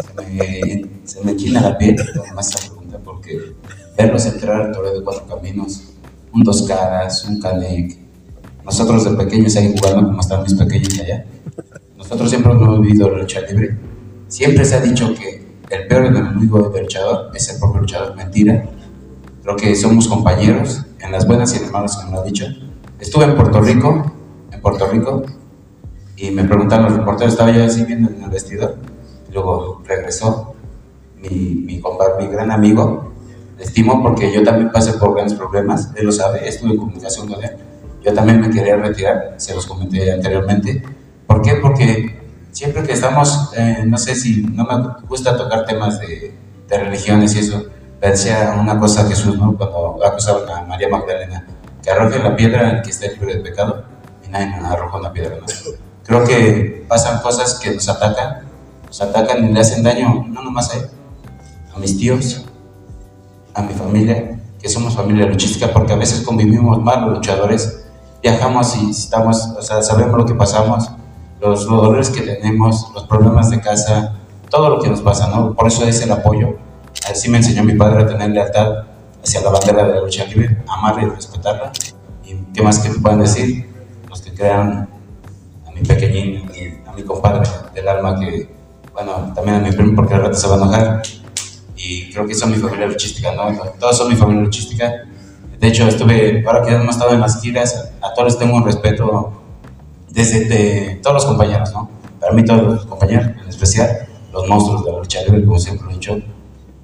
Se me, se me la piel además esta pregunta porque verlos entrar al torneo de cuatro caminos, un dos caras, un Canek, nosotros de pequeños ahí jugando como están mis pequeños allá, nosotros siempre hemos vivido la lucha libre. Siempre se ha dicho que el peor enemigo del luchador es el propio luchador. Mentira. Creo que somos compañeros en las buenas y en las malas, como lo ha dicho. Estuve en Puerto Rico, Puerto Rico, y me preguntaron los reporteros, estaba yo así viendo en el vestidor, y luego regresó mi, gran amigo, le estimo porque yo también pasé por grandes problemas, él lo sabe, estuve en comunicación con él, yo también me quería retirar, se los comenté anteriormente. ¿Por qué? Porque siempre que estamos, eh, no sé si no me gusta tocar temas de, religiones y eso, pero decía una cosa a Jesús, ¿no? Cuando acusaban a María Magdalena, que arroje la piedra al que esté libre de pecado, y nadie nos arrojó una piedra, ¿no? Creo que pasan cosas que nos atacan, nos atacan y le hacen daño, no nomás a él, a mis tíos, a mi familia, que somos familia luchística, porque a veces convivimos mal los luchadores, viajamos y estamos, o sea, sabemos lo que pasamos, los, dolores que tenemos, los problemas de casa, todo lo que nos pasa, ¿no? Por eso es el apoyo. Así me enseñó mi padre a tener lealtad hacia la bandera de la lucha libre, amarla y respetarla. ¿Y qué más que te pueden decir? Crean a mi pequeñín, a mi, a mi compadre del alma, que, bueno, también a mi primo, porque al rato se va a enojar. Y creo que son mi familia luchística, ¿no? Todos son mi familia luchística. De hecho, estuve, ahora que hemos estado en las giras, a todos les tengo un respeto desde de todos los compañeros, ¿no? Para mí todos los compañeros, en especial los monstruos de la lucha libre, como siempre lo he dicho,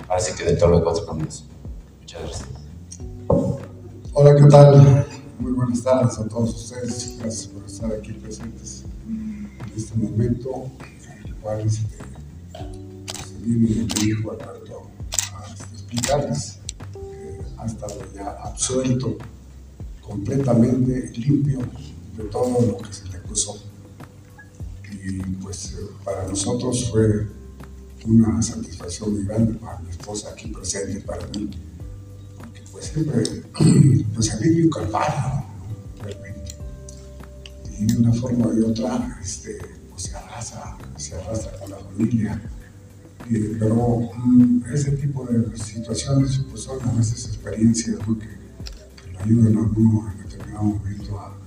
parece que de todos los cuatro caminos. Muchas gracias. Hola, ¿qué tal? Muy buenas tardes a todos ustedes. Gracias por estar aquí presentes en este momento, en el cual este, se viene mi hijo Alberto a explicarles que ha estado ya absuelto, completamente limpio de todo lo que se le acusó. Y pues para nosotros fue una satisfacción muy grande para mi esposa aquí presente, para mí, porque *clears throat* pues calvario, ¿no? realmente. Y de una forma u otra este, pues se arrasa, se arrastra con la familia. Y, pero mm, ese tipo de situaciones pues son a veces experiencias que, que lo ayudan a uno en determinado momento a,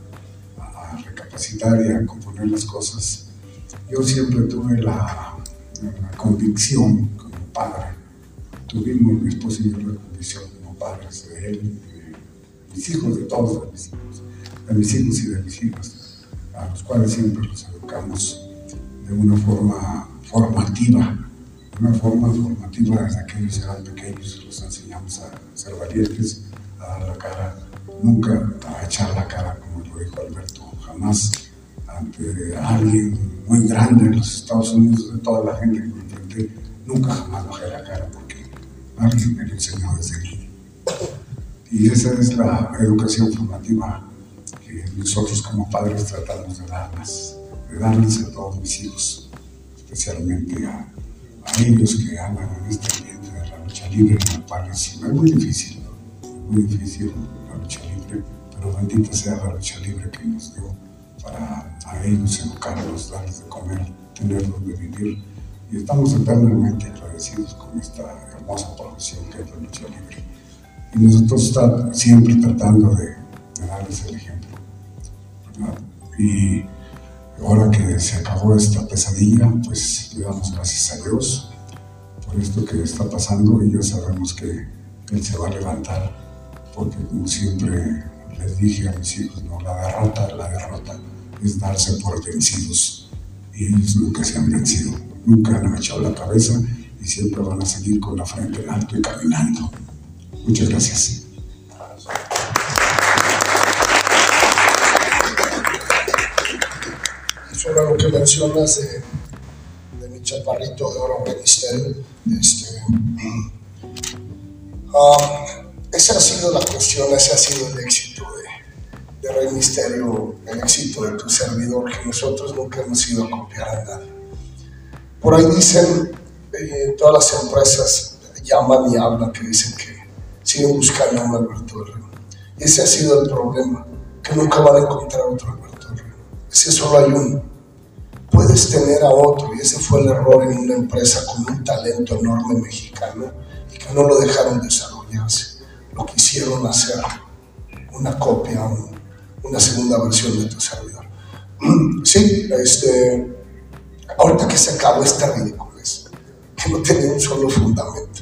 recapacitar y a componer las cosas. Yo siempre tuve la, la convicción como padre, tuvimos mi esposa y yo la convicción padres de él, de mis hijos, de todos de mis hijos, de mis hijos y de mis hijas, a los cuales siempre los educamos de una forma formativa, de una forma formativa desde que ellos eran pequeños, los enseñamos a ser valientes, a dar la cara, nunca a echar la cara, como lo dijo Alberto, jamás ante alguien muy grande en los Estados Unidos, de toda la gente que me nunca jamás bajé la cara porque alguien me lo enseñó desde niño. Y esa es la educación formativa que nosotros como padres tratamos de darles, de darles a todos mis hijos, especialmente a, a ellos que andan en este ambiente de la lucha libre, en el cual es muy difícil, muy difícil la lucha libre, pero bendita sea la lucha libre que nos dio para a ellos educarlos, darles de comer, tener donde vivir. Y estamos eternamente agradecidos con esta hermosa profesión que es la lucha libre. Y nosotros estamos siempre tratando de, darles el ejemplo. Y ahora que se acabó esta pesadilla, pues le damos gracias a Dios por esto que está pasando y ya sabemos que Él se va a levantar, porque como siempre les dije a mis hijos, no, la derrota, la derrota es darse por vencidos y ellos nunca se han vencido, nunca han agachado la cabeza y siempre van a seguir con la frente en alto y caminando. Muchas gracias. sobre lo que mencionas de, de mi chaparrito de oro ministerio, este, ah, esa ha sido la cuestión, ese ha sido el éxito de, de Rey Misterio, el éxito de tu servidor, que nosotros nunca hemos ido a copiar a nadie. Por ahí dicen, eh, todas las empresas llaman y hablan que dicen que siguen buscando a un Alberto del Río. Ese ha sido el problema, que nunca van a encontrar otro Alberto del Río. Ese solo hay uno puedes tener a otro, y ese fue el error en una empresa con un talento enorme mexicano y que no lo dejaron desarrollarse, lo quisieron hacer una copia, un- una segunda versión de tu servidor. *clears throat* Sí, este, ahorita que se acabó esta ridiculez, que no tenía un solo fundamento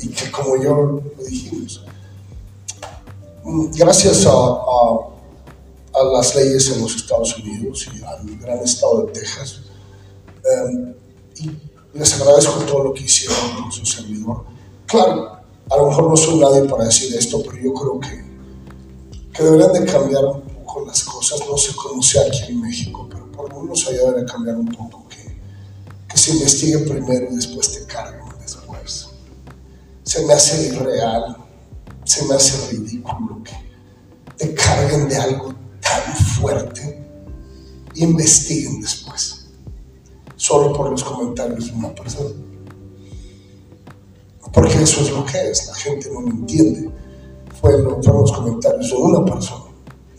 y que como yo lo dijimos, mm, gracias a, a las leyes en los Estados Unidos y al gran estado de Texas. Y les agradezco todo lo que hicieron con su servidor. Claro, a lo mejor no soy nadie para decir esto, pero yo creo que, que deberían de cambiar un poco las cosas. No sé cómo sea aquí en México, pero por lo menos allá debería cambiar un poco. Que, que se investigue primero y después te después. Se me hace irreal, se me hace ridículo que te carguen de algo tan fuerte y investiguen después, solo por los comentarios de una persona. Porque eso es lo que es, la gente no lo entiende. Fue lo- fueron los comentarios de una persona.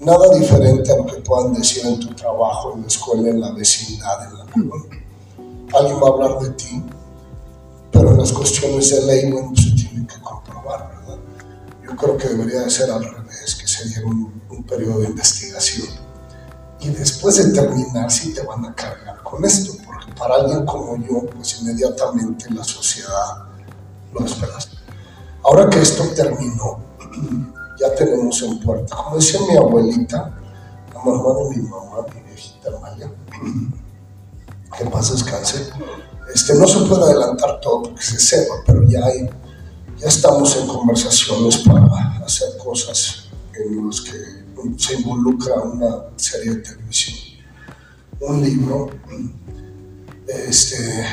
Nada diferente a lo que puedan decir en tu trabajo, en la escuela, en la vecindad, en la colonia. Alguien va a hablar de ti, pero en las cuestiones de ley, bueno, tienen que comprobar, ¿verdad? Yo creo que debería de ser al revés, que se diera un, un periodo de investigación. Y después de terminar, sí te van a cargar con esto, porque para alguien como yo, pues inmediatamente la sociedad lo esperas. Ahora que esto terminó, *clears throat* ya tenemos en puerta, como decía mi abuelita, la mamá de mi mamá, mi viejita Maya, *clears throat* que paz descanse, este, no se puede adelantar todo porque se sepa, pero ya hay ya estamos en conversaciones para hacer cosas en las que se involucra una serie de televisión, un libro, este,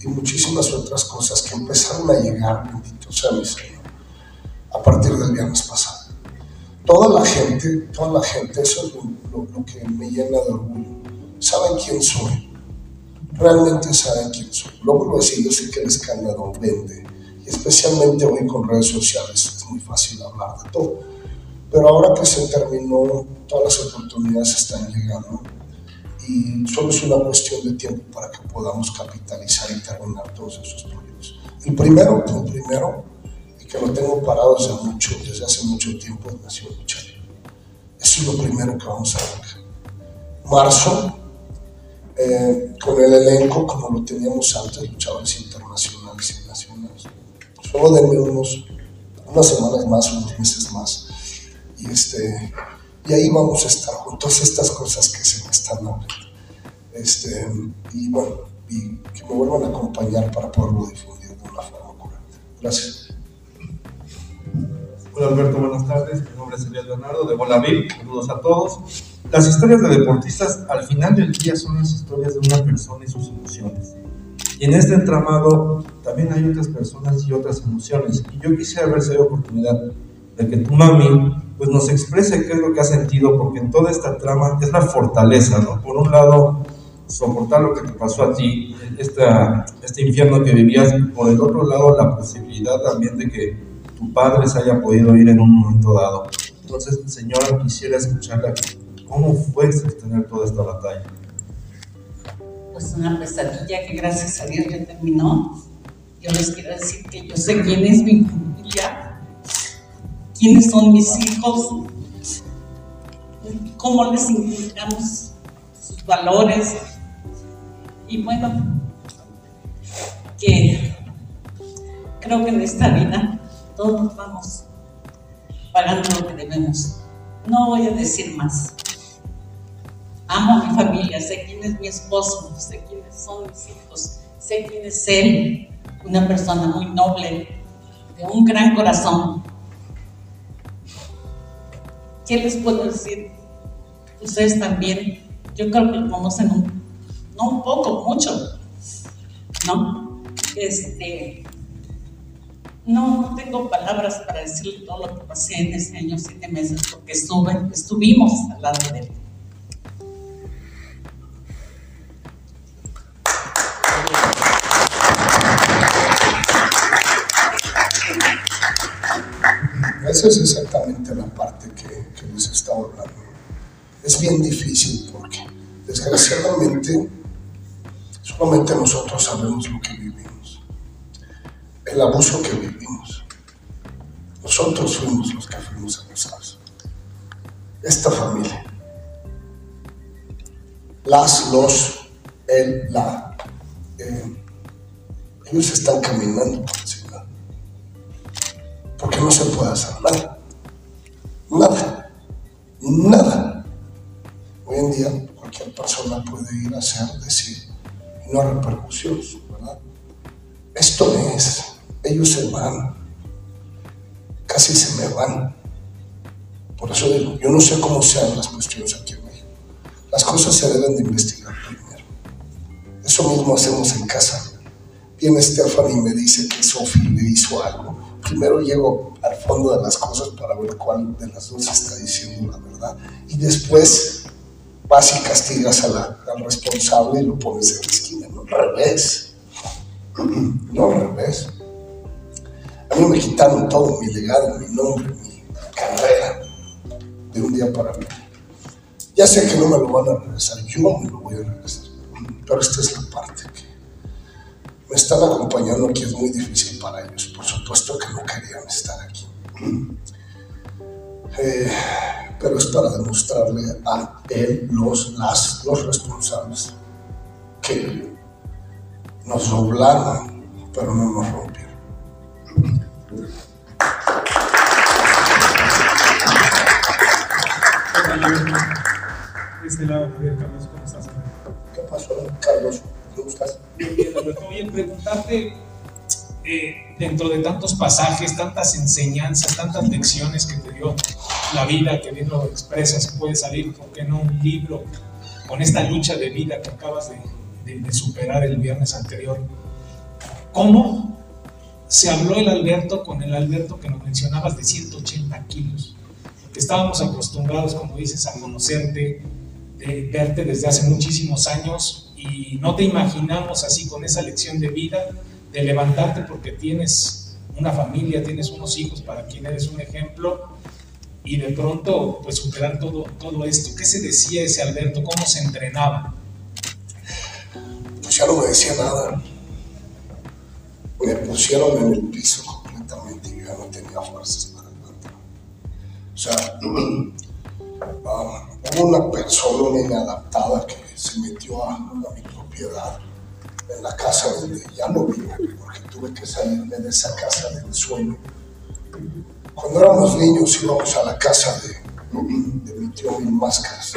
y muchísimas otras cosas que empezaron a llegar, bendito sea mi Señor, a partir del viernes pasado. Toda la gente, toda la gente, eso es lo, que me llena de orgullo, saben quién soy, realmente saben quién soy. Luego lo decir, yo sé que el escándalo vende, especialmente hoy con redes sociales es muy fácil hablar de todo. Pero ahora que se terminó, todas las oportunidades están llegando y solo es una cuestión de tiempo para que podamos capitalizar y terminar todos esos proyectos. El primero, el primero, y que lo tengo parado desde, mucho, desde hace mucho tiempo, es Nación Lucha Libre. Eso es lo primero que vamos a arrancar. Marzo, eh, con el elenco como lo teníamos antes, luchadores. Solo denme unos, unas semanas más, unos meses más. Y, este, y ahí vamos a estar con todas estas cosas que se me están hablando. Este, y bueno, y que me vuelvan a acompañar para poderlo difundir de una forma correcta. Gracias. Hola Alberto, buenas tardes. Mi nombre es Elías Leonardo de Bola VIP. Saludos a todos. las historias de deportistas al final del día son las historias de una persona y sus emociones. Y en este entramado también hay otras personas y otras emociones. Y yo quisiera ver si hay oportunidad de que tu mami pues nos exprese qué es lo que ha sentido, porque en toda esta trama es la fortaleza, ¿no? Por un lado, soportar lo que te pasó a ti, esta, este infierno que vivías, por el otro lado, la posibilidad también de que tu padre se haya podido ir en un momento dado. Entonces, señora, quisiera escucharla, ¿cómo fue sostener toda esta batalla? Pues una pesadilla que gracias a Dios ya terminó. Yo les quiero decir que yo sé quién es mi familia, quiénes son mis hijos, cómo les inculcamos sus valores. Y bueno, que creo que en esta vida todos vamos pagando lo que debemos. No voy a decir más. Amo a mi familia, sé quién es mi esposo, sé quiénes son mis hijos, sé quién es él, una persona muy noble, de un gran corazón. ¿Qué les puedo decir? Ustedes también, yo creo que lo conocen no un poco, mucho, ¿no? Este, no, no tengo palabras para decirle todo lo que pasé en ese año, siete meses, porque estuve, estuvimos al lado de él. Esa es exactamente la parte que, que les estaba hablando. Es bien difícil porque, desgraciadamente, solamente nosotros sabemos lo que vivimos, el abuso que vivimos. Nosotros fuimos los que fuimos abusados. Esta familia, las, los, él, la, eh, ellos están caminando. Porque no se puede hacer nada. Nada. Nada. Hoy en día cualquier persona puede ir a hacer, decir, no hay repercusiones, ¿verdad? Esto es, ellos se van, casi se me van. Por eso digo, yo no sé cómo sean las cuestiones aquí en México. Las cosas se deben de investigar primero. Eso mismo hacemos en casa. Viene Stephanie y me dice que Sophie le hizo algo. Primero llego al fondo de las cosas para ver cuál de las dos está diciendo la verdad. Y después vas y castigas a la- al responsable y lo pones en la esquina. No al revés. *clears throat* No al revés. A mí me quitaron todo, mi legado, mi nombre, mi carrera, de un día para otro. Ya sé que no me lo van a regresar, yo me lo voy a regresar. Pero esta es la parte que me están acompañando aquí, es muy difícil para ellos. Por supuesto que no querían estar aquí. *clears throat* Eh, pero es para demostrarle a él, los, las, los responsables, que nos doblaron, pero no nos rompieron. Este lado, Javier Carlos, ¿cómo estás? ¿Qué pasó, Carlos? ¿Cómo estás? Oye, preguntarte, eh, dentro de tantos pasajes, tantas enseñanzas, tantas lecciones que te dio la vida, que bien lo expresas, puede salir, ¿por qué no un libro con esta lucha de vida que acabas de, de- de superar el viernes anterior? ¿Cómo se habló el Alberto con el Alberto que nos mencionabas de 180 kilos? Porque estábamos acostumbrados, como dices, a conocerte, de verte desde hace muchísimos años y no te imaginamos así con esa lección de vida, de levantarte porque tienes una familia, tienes unos hijos para quien eres un ejemplo y de pronto pues superar todo, todo esto. ¿Qué se decía ese Alberto? ¿Cómo se entrenaba? Pues ya no me decía nada. Me pusieron en el piso completamente y ya no tenía fuerzas para levantar. O sea, *clears throat* ah, hubo una persona, inadaptada que se metió a, mi propiedad en la casa donde ya no vivo, porque tuve que salirme de esa casa del sueño. Cuando éramos niños íbamos a la casa de, mi tío Mil Máscaras,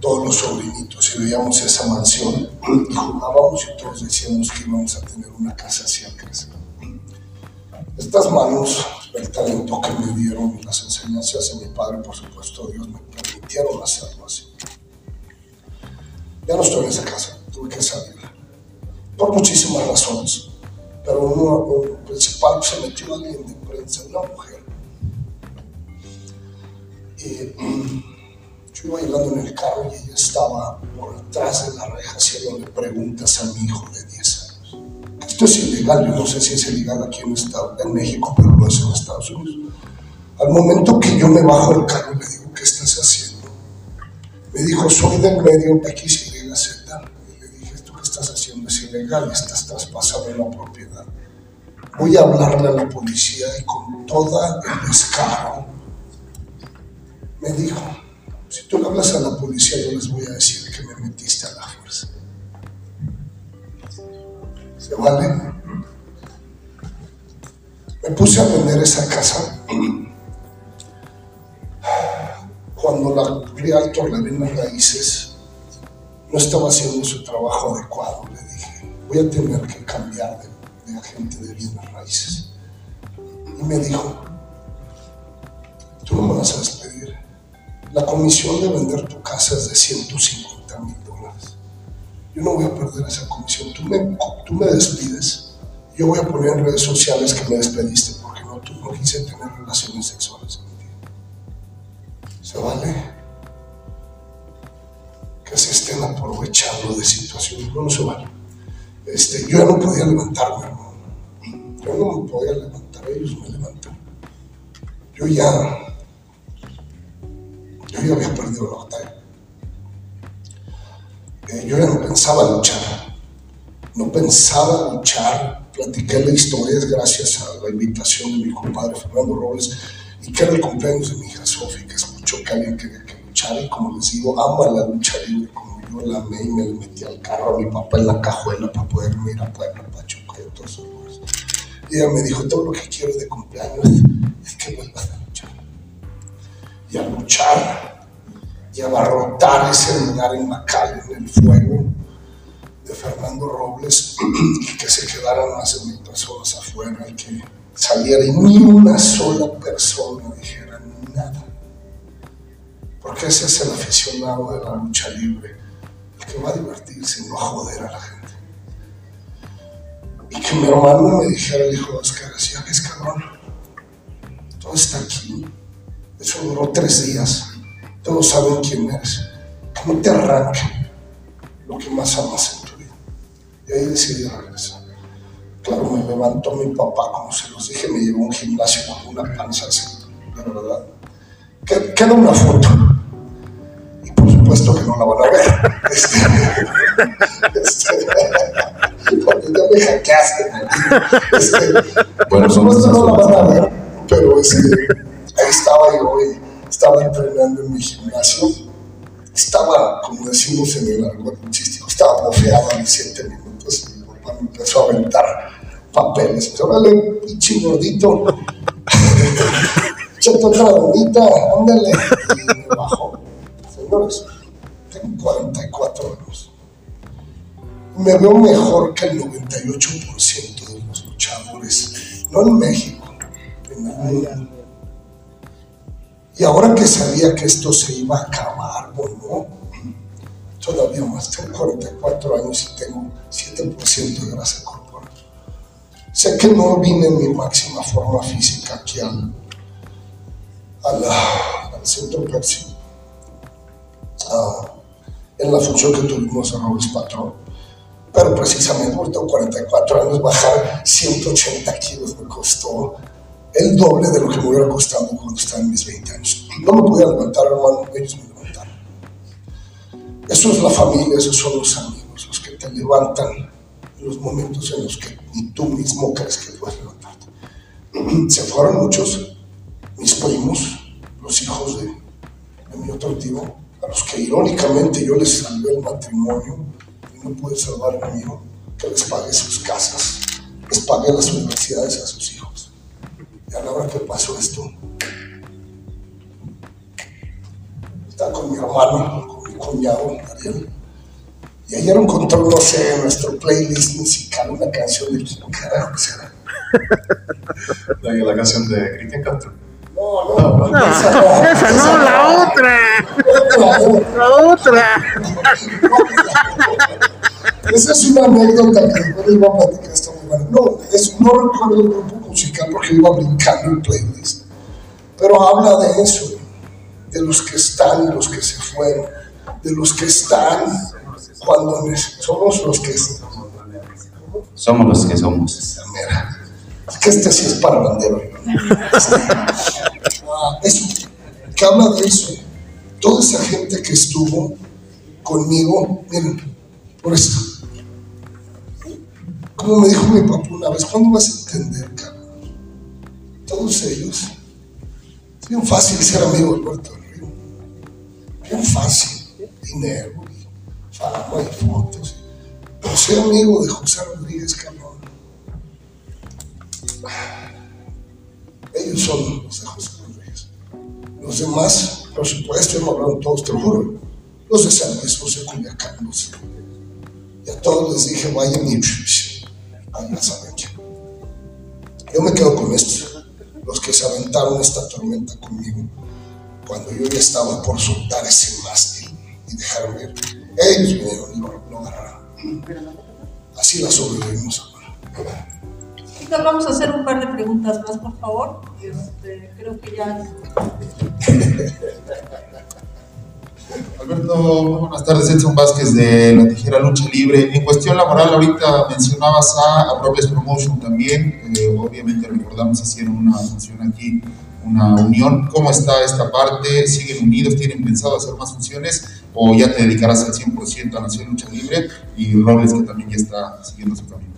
todos los sobrinitos, y veíamos esa mansión y jugábamos y todos decíamos que íbamos a tener una casa así al crecer. Estas manos, el talento que me dieron, las enseñanzas de mi padre, por supuesto, Dios me permitieron hacerlo así. Ya no estoy en esa casa, tuve que salir. Por muchísimas razones. Pero uno, principal se metió alguien de prensa, una mujer. Y yo iba llegando en el carro y ella estaba por atrás de la reja haciéndole preguntas a mi hijo de 10 años. Esto es ilegal, yo no sé si es ilegal aquí en, en México, pero lo es en Estados Unidos. Al momento que yo me bajo del carro le digo, ¿qué estás haciendo? Me dijo, soy del medio. Y ilegal, estás traspasando la propiedad. Voy a hablarle a la policía y con toda el descaro me dijo, si tú le hablas a la policía yo les voy a decir que me metiste a la fuerza. ¿Se vale? Me puse a vender esa casa cuando la Realtor de bienes raíces no estaba haciendo su trabajo adecuado. Le dije, voy a tener que cambiar de, de agente de bienes raíces. Y me dijo, tú me vas a despedir. La comisión de vender tu casa es de 150 mil dólares. Yo no voy a perder esa comisión. Tú me, tú me despides. Yo voy a poner en redes sociales que me despediste porque no, tú no quise tener relaciones sexuales contigo. ¿Se vale? Que se estén aprovechando de situaciones. No, no se vale. Este, yo no podía levantarme. Yo no me podía levantar, ellos me levantan. Yo ya yo ya había perdido la batalla. Eh, yo ya no pensaba luchar. No pensaba luchar. Platiqué la historia gracias a la invitación de mi compadre Fernando Robles y que era el cumpleaños de mi hija Sofi, que escuchó que alguien quería que luchara y como les digo, ama la lucha libre como la amé y me le metí al carro a mi papá en la cajuela para poder ir a Puebla, Pachuca y otros lugares. Y ella me dijo, todo lo que quiero de cumpleaños es que vuelvas a luchar. Y a luchar y abarrotar ese lugar en Macal, en el fuego de Fernando Robles, *clears throat* y que se quedaran más de mil personas afuera y que saliera y ni una sola persona dijera nada. Porque ese es el aficionado de la lucha libre, que va a divertirse y no a joder a la gente. Y que mi hermano me dijera, el hijo de Oscar, decía, es cabrón, todo está aquí. Eso duró tres días. Todos saben quién eres. Que no te arranque lo que más amas en tu vida. Y ahí decidí regresar. Claro, me levantó mi papá, como se los dije, me llevó a un gimnasio con una panza así, de verdad. Queda una foto. Supuesto que no la van a ver. Este, este, porque ya me hackeaste. Este, por supuesto no la van a ver, pero este, ahí estaba yo y estaba entrenando en mi gimnasio. Estaba, como decimos en el argot luchístico, estaba bofeado a mis siete minutos y mi papá me empezó a aventar papeles. Pero órale, pinche gordito, *laughs* otra bonita, ándale. Y me bajó. Señores, tengo 44 años. Me veo mejor que el 98% de los luchadores, no en México, en el mundo. Y ahora que sabía que esto se iba a acabar, bueno, todavía más, tengo 44 años y tengo 7% de grasa corporal. Sé que no vine en mi máxima forma física aquí al, al, al centro Pepsi, en la función que tuvimos en Robles Patrón. Pero precisamente por tengo 44 años, bajar 180 kilos me costó el doble de lo que me hubiera costado cuando estaba en mis 20 años. No me podía levantar, hermano, ellos me levantaron. Eso es la familia, esos son los amigos, los que te levantan en los momentos en los que tú mismo crees que puedes levantarte. *clears throat* Se fueron muchos, mis primos, los hijos de, de mi otro tío, a los que irónicamente yo les salvé el matrimonio y no pude salvar el mío, que les pagué sus casas, les pagué las universidades a sus hijos. Y a la que pasó esto, estaba con mi hermano, con mi cuñado, Ariel. Y ayer encontró, no sé, en nuestro playlist musical una canción de quién carajo será. La, *laughs* la canción de Cristian Castro. No, No, no, No, esa no. esa no, la otra. La otra. Esa es una anécdota que les voy a platicar, está muy. No, es, no recuerdo el grupo musical porque iba brincando el playlist, pero habla de eso, de los que están y los que se fueron, de los que están cuando somos los que Somos los que somos. Mira, que este sí es para que habla de eso. Toda esa gente que estuvo conmigo, miren, por esto. Como me dijo mi papá una vez, ¿cuándo vas a entender, cabrón? Todos ellos. Es bien fácil ser amigo de del Río. Bien fácil. Dinero, fama y fotos. Pero ser amigo de José Rodríguez, cabrón. Ellos son los de José Rodríguez. Los demás, por supuesto, hemos hablado todos, te lo juro. Los de San Luis, los de Culiacán, Y a todos les dije, vayan y saben que. Yo me quedo con estos, los que se aventaron esta tormenta conmigo, cuando yo ya estaba por soltar ese mástil y dejarme ir. Ellos vinieron y lo, lo agarraron. Así la sobrevivimos. Chicos, vamos a hacer un par de preguntas más, por favor. Este, creo que ya. Alberto, muy buenas tardes. Edson Vázquez de La Tijera Lucha Libre. En cuestión laboral, ahorita mencionabas a, a Robles Promotion también. Eh, obviamente recordamos hicieron una función aquí, una unión. ¿Cómo está esta parte? ¿Siguen unidos? ¿Tienen pensado hacer más funciones? ¿O ya te dedicarás al 100% a Nación Lucha Libre? Y Robles, que también ya está siguiendo su camino.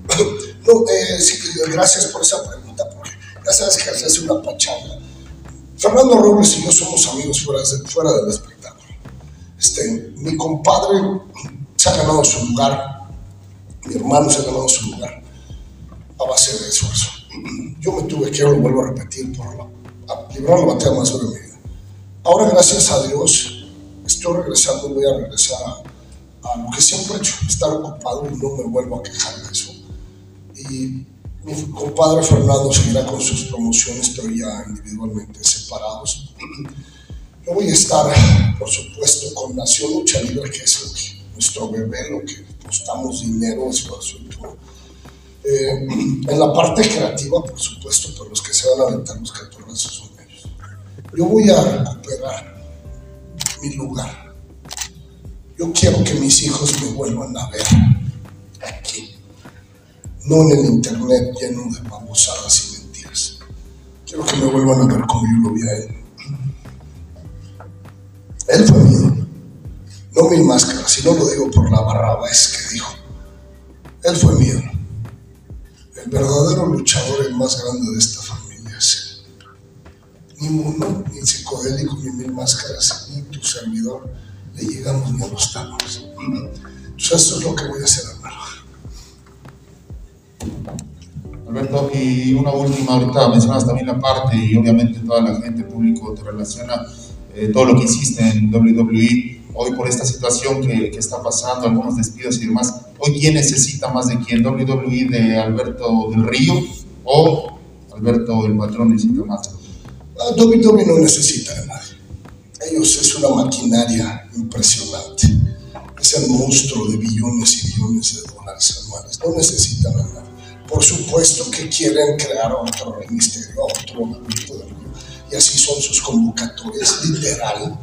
No, eh, gracias por esa pregunta, porque ya sabes que se hace una pachanga. Fernando Robles y yo somos amigos fuera, de- fuera del espectáculo. Este, mi compadre se ha ganado su lugar, mi hermano se ha ganado su lugar a base de esfuerzo. *clears throat* Yo me tuve que, lo vuelvo a repetir, por la, a librar la batalla más mi vida. Ahora, gracias a Dios, estoy regresando voy a regresar a, a lo que siempre he hecho, estar ocupado y no me vuelvo a quejar de eso y mi compadre Fernando seguirá con sus promociones, pero ya individualmente separados. Yo voy a estar, por supuesto, con Nación Lucha Libre, que es que- nuestro bebé, lo que apostamos dinero, esfuerzo y todo. Eh, en la parte creativa, por supuesto, pero los que se van a aventar los catorrazos son ellos. Yo voy a recuperar mi lugar. Yo quiero que mis hijos me vuelvan a ver aquí no en el internet lleno de babosadas y mentiras. Quiero que me vuelvan a ver como yo lo a él. Él fue mío, no mil máscaras, y no lo digo por la barrabás que dijo. Él fue mío. El verdadero luchador, el más grande de esta familia es él. Ni mono, ni psicodélico, ni mil máscaras, ni tu servidor le llegamos ni a los talones. Entonces, eso es lo que voy a hacer, hermano. Alberto, y una última, ahorita mencionabas también la parte y obviamente toda la gente, público, te relaciona eh, todo lo que hiciste en WWE. Hoy por esta situación que, que está pasando, algunos despidos y demás, hoy quién necesita más de quién, WWE de Alberto del Río o Alberto el patrón necesita más. WWE no necesita de nadie. Ellos es una maquinaria impresionante. Es el monstruo de billones y billones de dólares anuales. No necesitan a nadie. Por supuesto que quieren crear otro Rey misterio, otro. Y así son sus convocatorias, literal.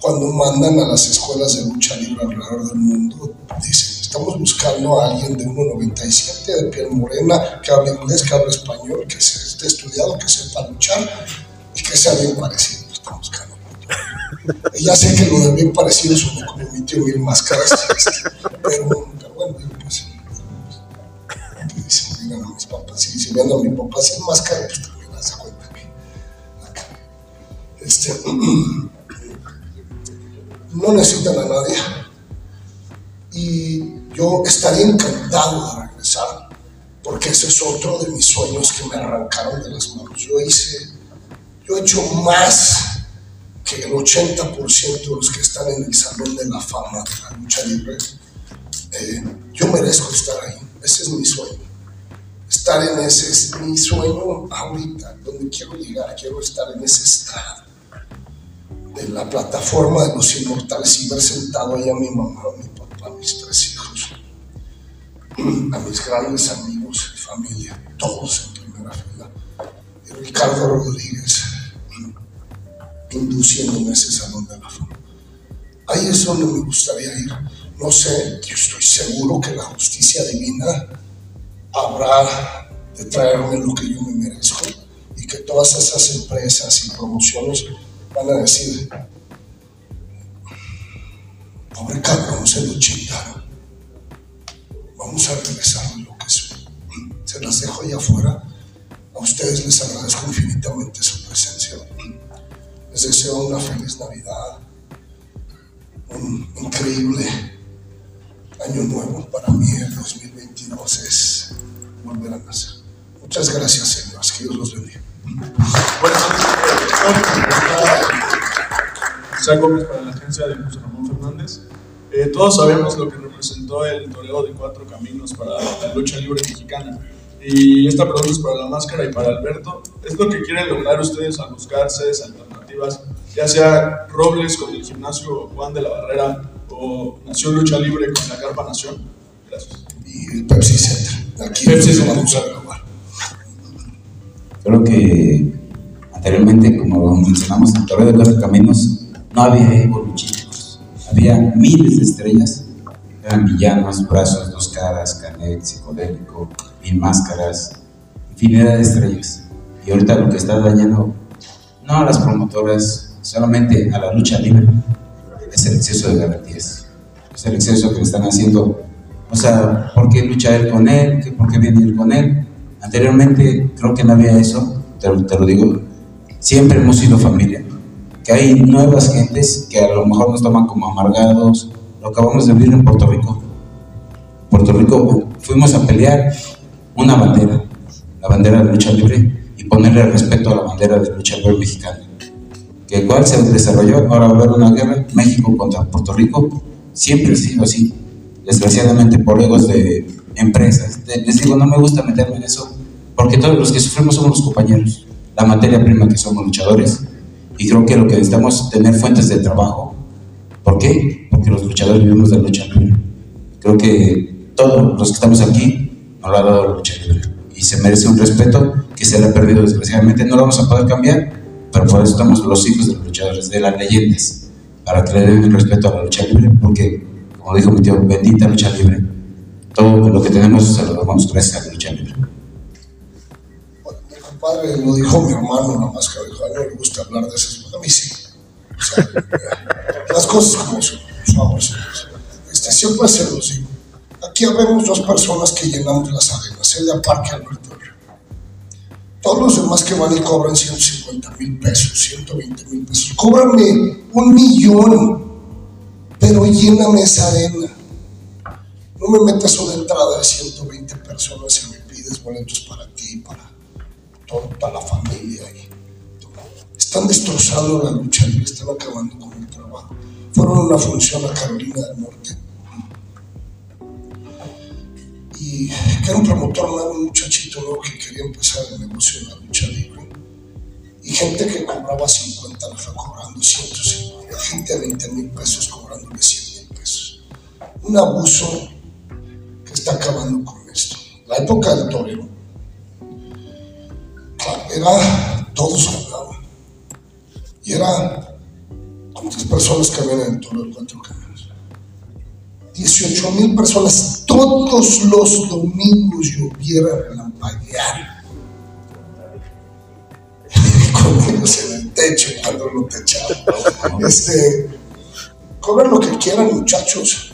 Cuando mandan a las escuelas de lucha libre alrededor del mundo, dicen, estamos buscando a alguien de 1,97, de piel morena, que hable inglés, que hable español, que esté estudiado, que sepa luchar y que sea bien parecido. Estamos buscando. *laughs* Ya sé que lo de bien parecido suena como mi tío mil máscaras, *laughs* pero, pero bueno, pues, a mis papás, si, si ven a mi papá sin máscara, pues también hace cuenta que. Este, *clears throat* no necesitan a nadie. Y yo estaría encantado de regresar, porque ese es otro de mis sueños que me arrancaron de las manos. Yo hice, yo he hecho más que el 80% de los que están en el Salón de la Fama de la lucha libre. Eh, yo merezco estar ahí. Ese es mi sueño. Estar en ese, es mi sueño ahorita, donde quiero llegar, quiero estar en ese estado de la plataforma de los inmortales y ver sentado ahí a mi mamá, a mi papá, a mis tres hijos, a mis grandes amigos y familia, todos en primera fila, Ricardo Rodríguez induciéndome a ese salón de la fama. Ahí es donde me gustaría ir. No sé, yo estoy seguro que la justicia divina habrá de traerme lo que yo me merezco y que todas esas empresas y promociones van a decir, pobre cabrón, se lo. Vamos a regresar lo que soy. Se las dejo allá afuera. A ustedes les agradezco infinitamente su presencia. Les deseo una feliz Navidad, un increíble año nuevo. Para mí el 2022 es volver a nacer. Muchas gracias, señores. Que Dios los bendiga. José Gómez para la agencia de José Ramón Fernández. Eh, todos sabemos lo que representó el toreo de cuatro caminos para la lucha libre mexicana. Y esta pregunta es para la máscara y para Alberto. ¿Es lo que quieren lograr ustedes al buscar sedes alternativas? Ya sea Robles con el gimnasio Juan de la Barrera o Nación Lucha Libre con la Carpa Nación. Gracias. Y el Pepsi Center. Aquí Pepsi. Creo que anteriormente, como mencionamos, en el Torneo de Cuatro Caminos no había egos chicos. Había miles de estrellas. Eran villanos, brazos, dos caras, canet, psicodélico, mil máscaras, infinidad de estrellas. Y ahorita lo que está dañando, no a las promotoras, solamente a la lucha libre, es el exceso de garantías. Es el exceso que le están haciendo. O sea, ¿por qué lucha él con él? ¿Qué- ¿Por qué viene él con él? Anteriormente creo que no había eso, te, te lo digo. Siempre hemos sido familia. Que hay nuevas gentes que a lo mejor nos toman como amargados. Lo acabamos de vivir en Puerto Rico. Puerto Rico fuimos a pelear una bandera, la bandera de lucha libre, y ponerle respeto a la bandera de lucha libre mexicana. Que cual se desarrolló, ahora va a haber una guerra, México contra Puerto Rico, siempre ha sido así. Desgraciadamente por egos de empresas. Les digo, no me gusta meterme en eso, porque todos los que sufrimos somos los compañeros, la materia prima que somos luchadores. Y creo que lo que necesitamos es tener fuentes de trabajo. ¿Por qué? Porque los luchadores vivimos de lucha libre. Creo que todos los que estamos aquí nos lo ha dado la lucha libre. Y se merece un respeto que se le ha perdido desgraciadamente. No lo vamos a poder cambiar, pero por eso estamos los hijos de los luchadores, de las leyendas, para que le den el respeto a la lucha libre, porque, como dijo mi tío, bendita lucha libre. Todo lo que tenemos se lo damos gracias a la lucha libre. Mi compadre lo dijo mi hermano, la máscara dijo, a no le gusta hablar de esas A mí sí. O sea, *laughs* las cosas como son, favor, Este, siempre se los digo. Aquí habemos dos personas que llenamos las arenas, Celia Parque y Alberto. Todos los demás que van y cobran 150 mil pesos, 120 mil pesos, cóbrame un millón, pero lléname esa arena. No me metas una entrada de 120 personas y me pides boletos para ti, para todo, para la familia. Están destrozando la lucha libre, están acabando con el trabajo. Fueron una función a Carolina del Norte. Y que era un promotor un muchachito nuevo que quería empezar el negocio de la lucha libre. Y gente que cobraba 50 le fue cobrando 150. Gente de 20 mil pesos cobrándole 100 mil pesos. Un abuso que está acabando con esto. La época del torero era todos hablaban. Y era cuántas personas que habían en el torero, cuatro caminos. 18 mil personas todos los domingos lloviera relampaguear. Ellos en el techo, cuando lo techaban. Este, cobren lo que quieran, muchachos,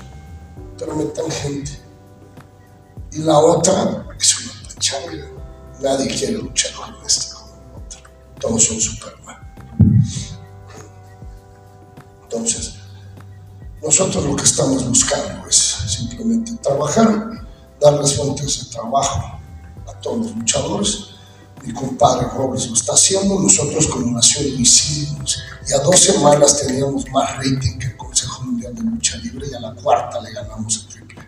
pero metan gente. Y la otra es una pachanga. Nadie quiere luchar con este con otro. Todos son Superman. Entonces, nosotros lo que estamos buscando es simplemente trabajar, darles fuentes de trabajo a todos los luchadores. Mi compadre Robles lo está haciendo, nosotros como Nación hicimos. Y a dos semanas teníamos más rating que el Consejo Mundial de Lucha Libre y a la cuarta le ganamos a Triple.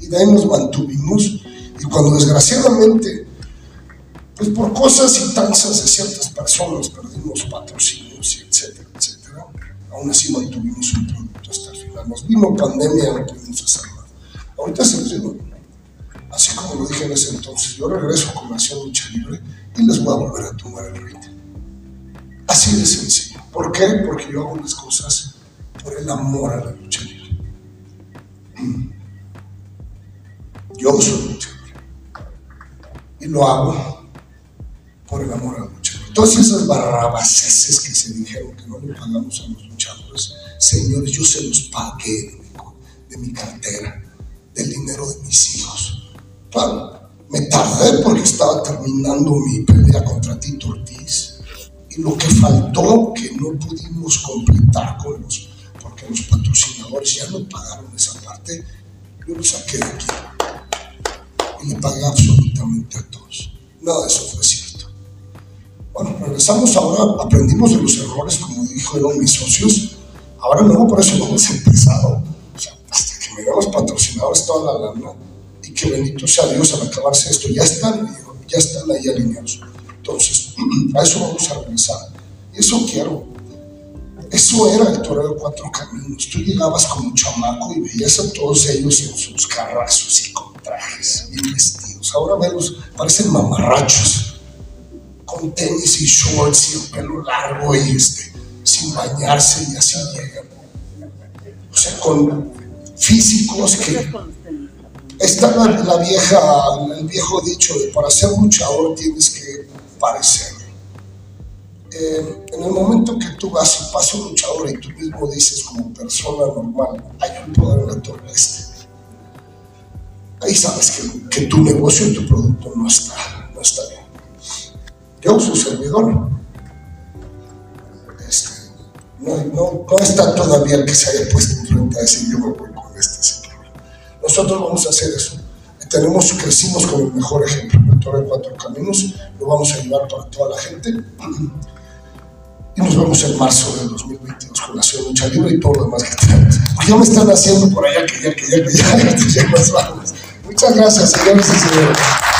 Y de ahí nos mantuvimos Y cuando desgraciadamente, pues por cosas y tanzas de ciertas personas perdimos patrocinios etcétera, etcétera, aún así mantuvimos un producto hasta el final. Nos vino pandemia, no pudimos hacer nada. Ahorita se digo, así como lo dije en ese entonces, yo regreso con Nación Lucha Libre y les voy a volver a tomar el ritmo. Así de sencillo. ¿Por qué? Porque yo hago las cosas por el amor a la lucha libre. Mm. Yo soy lucha libre. Y lo hago por el amor a la lucha libre. Todas esas barrabaceses que se dijeron que no le pagamos a los luchadores, señores, yo se los pagué de mi, de mi cartera, del dinero de mis hijos. Claro, me tardé porque estaba terminando mi pelea contra Tito Ortiz y lo que faltó que no pudimos completar con los, porque los patrocinadores ya no pagaron esa parte, yo lo saqué de aquí y le pagué absolutamente a todos. Nada de eso fue cierto. Bueno, regresamos ahora, aprendimos de los errores, como dijeron mis socios. Ahora no, por eso no hemos empezado. O sea, hasta que me los patrocinadores toda la lana y que bendito sea Dios al acabarse esto, ya están, ya están ahí alineados. Entonces, *clears throat* a eso vamos a regresar. Y eso quiero. Eso era el toreo de cuatro caminos. Tú llegabas como un chamaco y veías a todos ellos en sus carrazos y con trajes, bien vestidos. Ahora velos, parecen mamarrachos, con tenis y shorts y el pelo largo y este, sin bañarse y así llegan. O sea, con físicos que está la, vieja, el viejo dicho de para ser luchador tienes que parecer. Eh, en el momento que tú vas y pasa un luchador y tú mismo dices como persona normal, hay un poder en la torre este. Ahí sabes que, tu negocio y tu producto no está, no está bien. Yo, su servidor, este, no, no, no, está todavía el que se haya puesto enfrente a decir yo me voy con este Nosotros vamos a hacer eso tenemos, crecimos con el mejor ejemplo, el Torre Cuatro Caminos, lo vamos a llevar para toda la gente. Y nos vemos en marzo del 2022 con la Ciudad de Lucha Libre y todo lo demás que tenemos. Ya me están haciendo por allá que ya, que ya, que ya, que ya nos vamos. Muchas gracias, señores y señores. Thank you.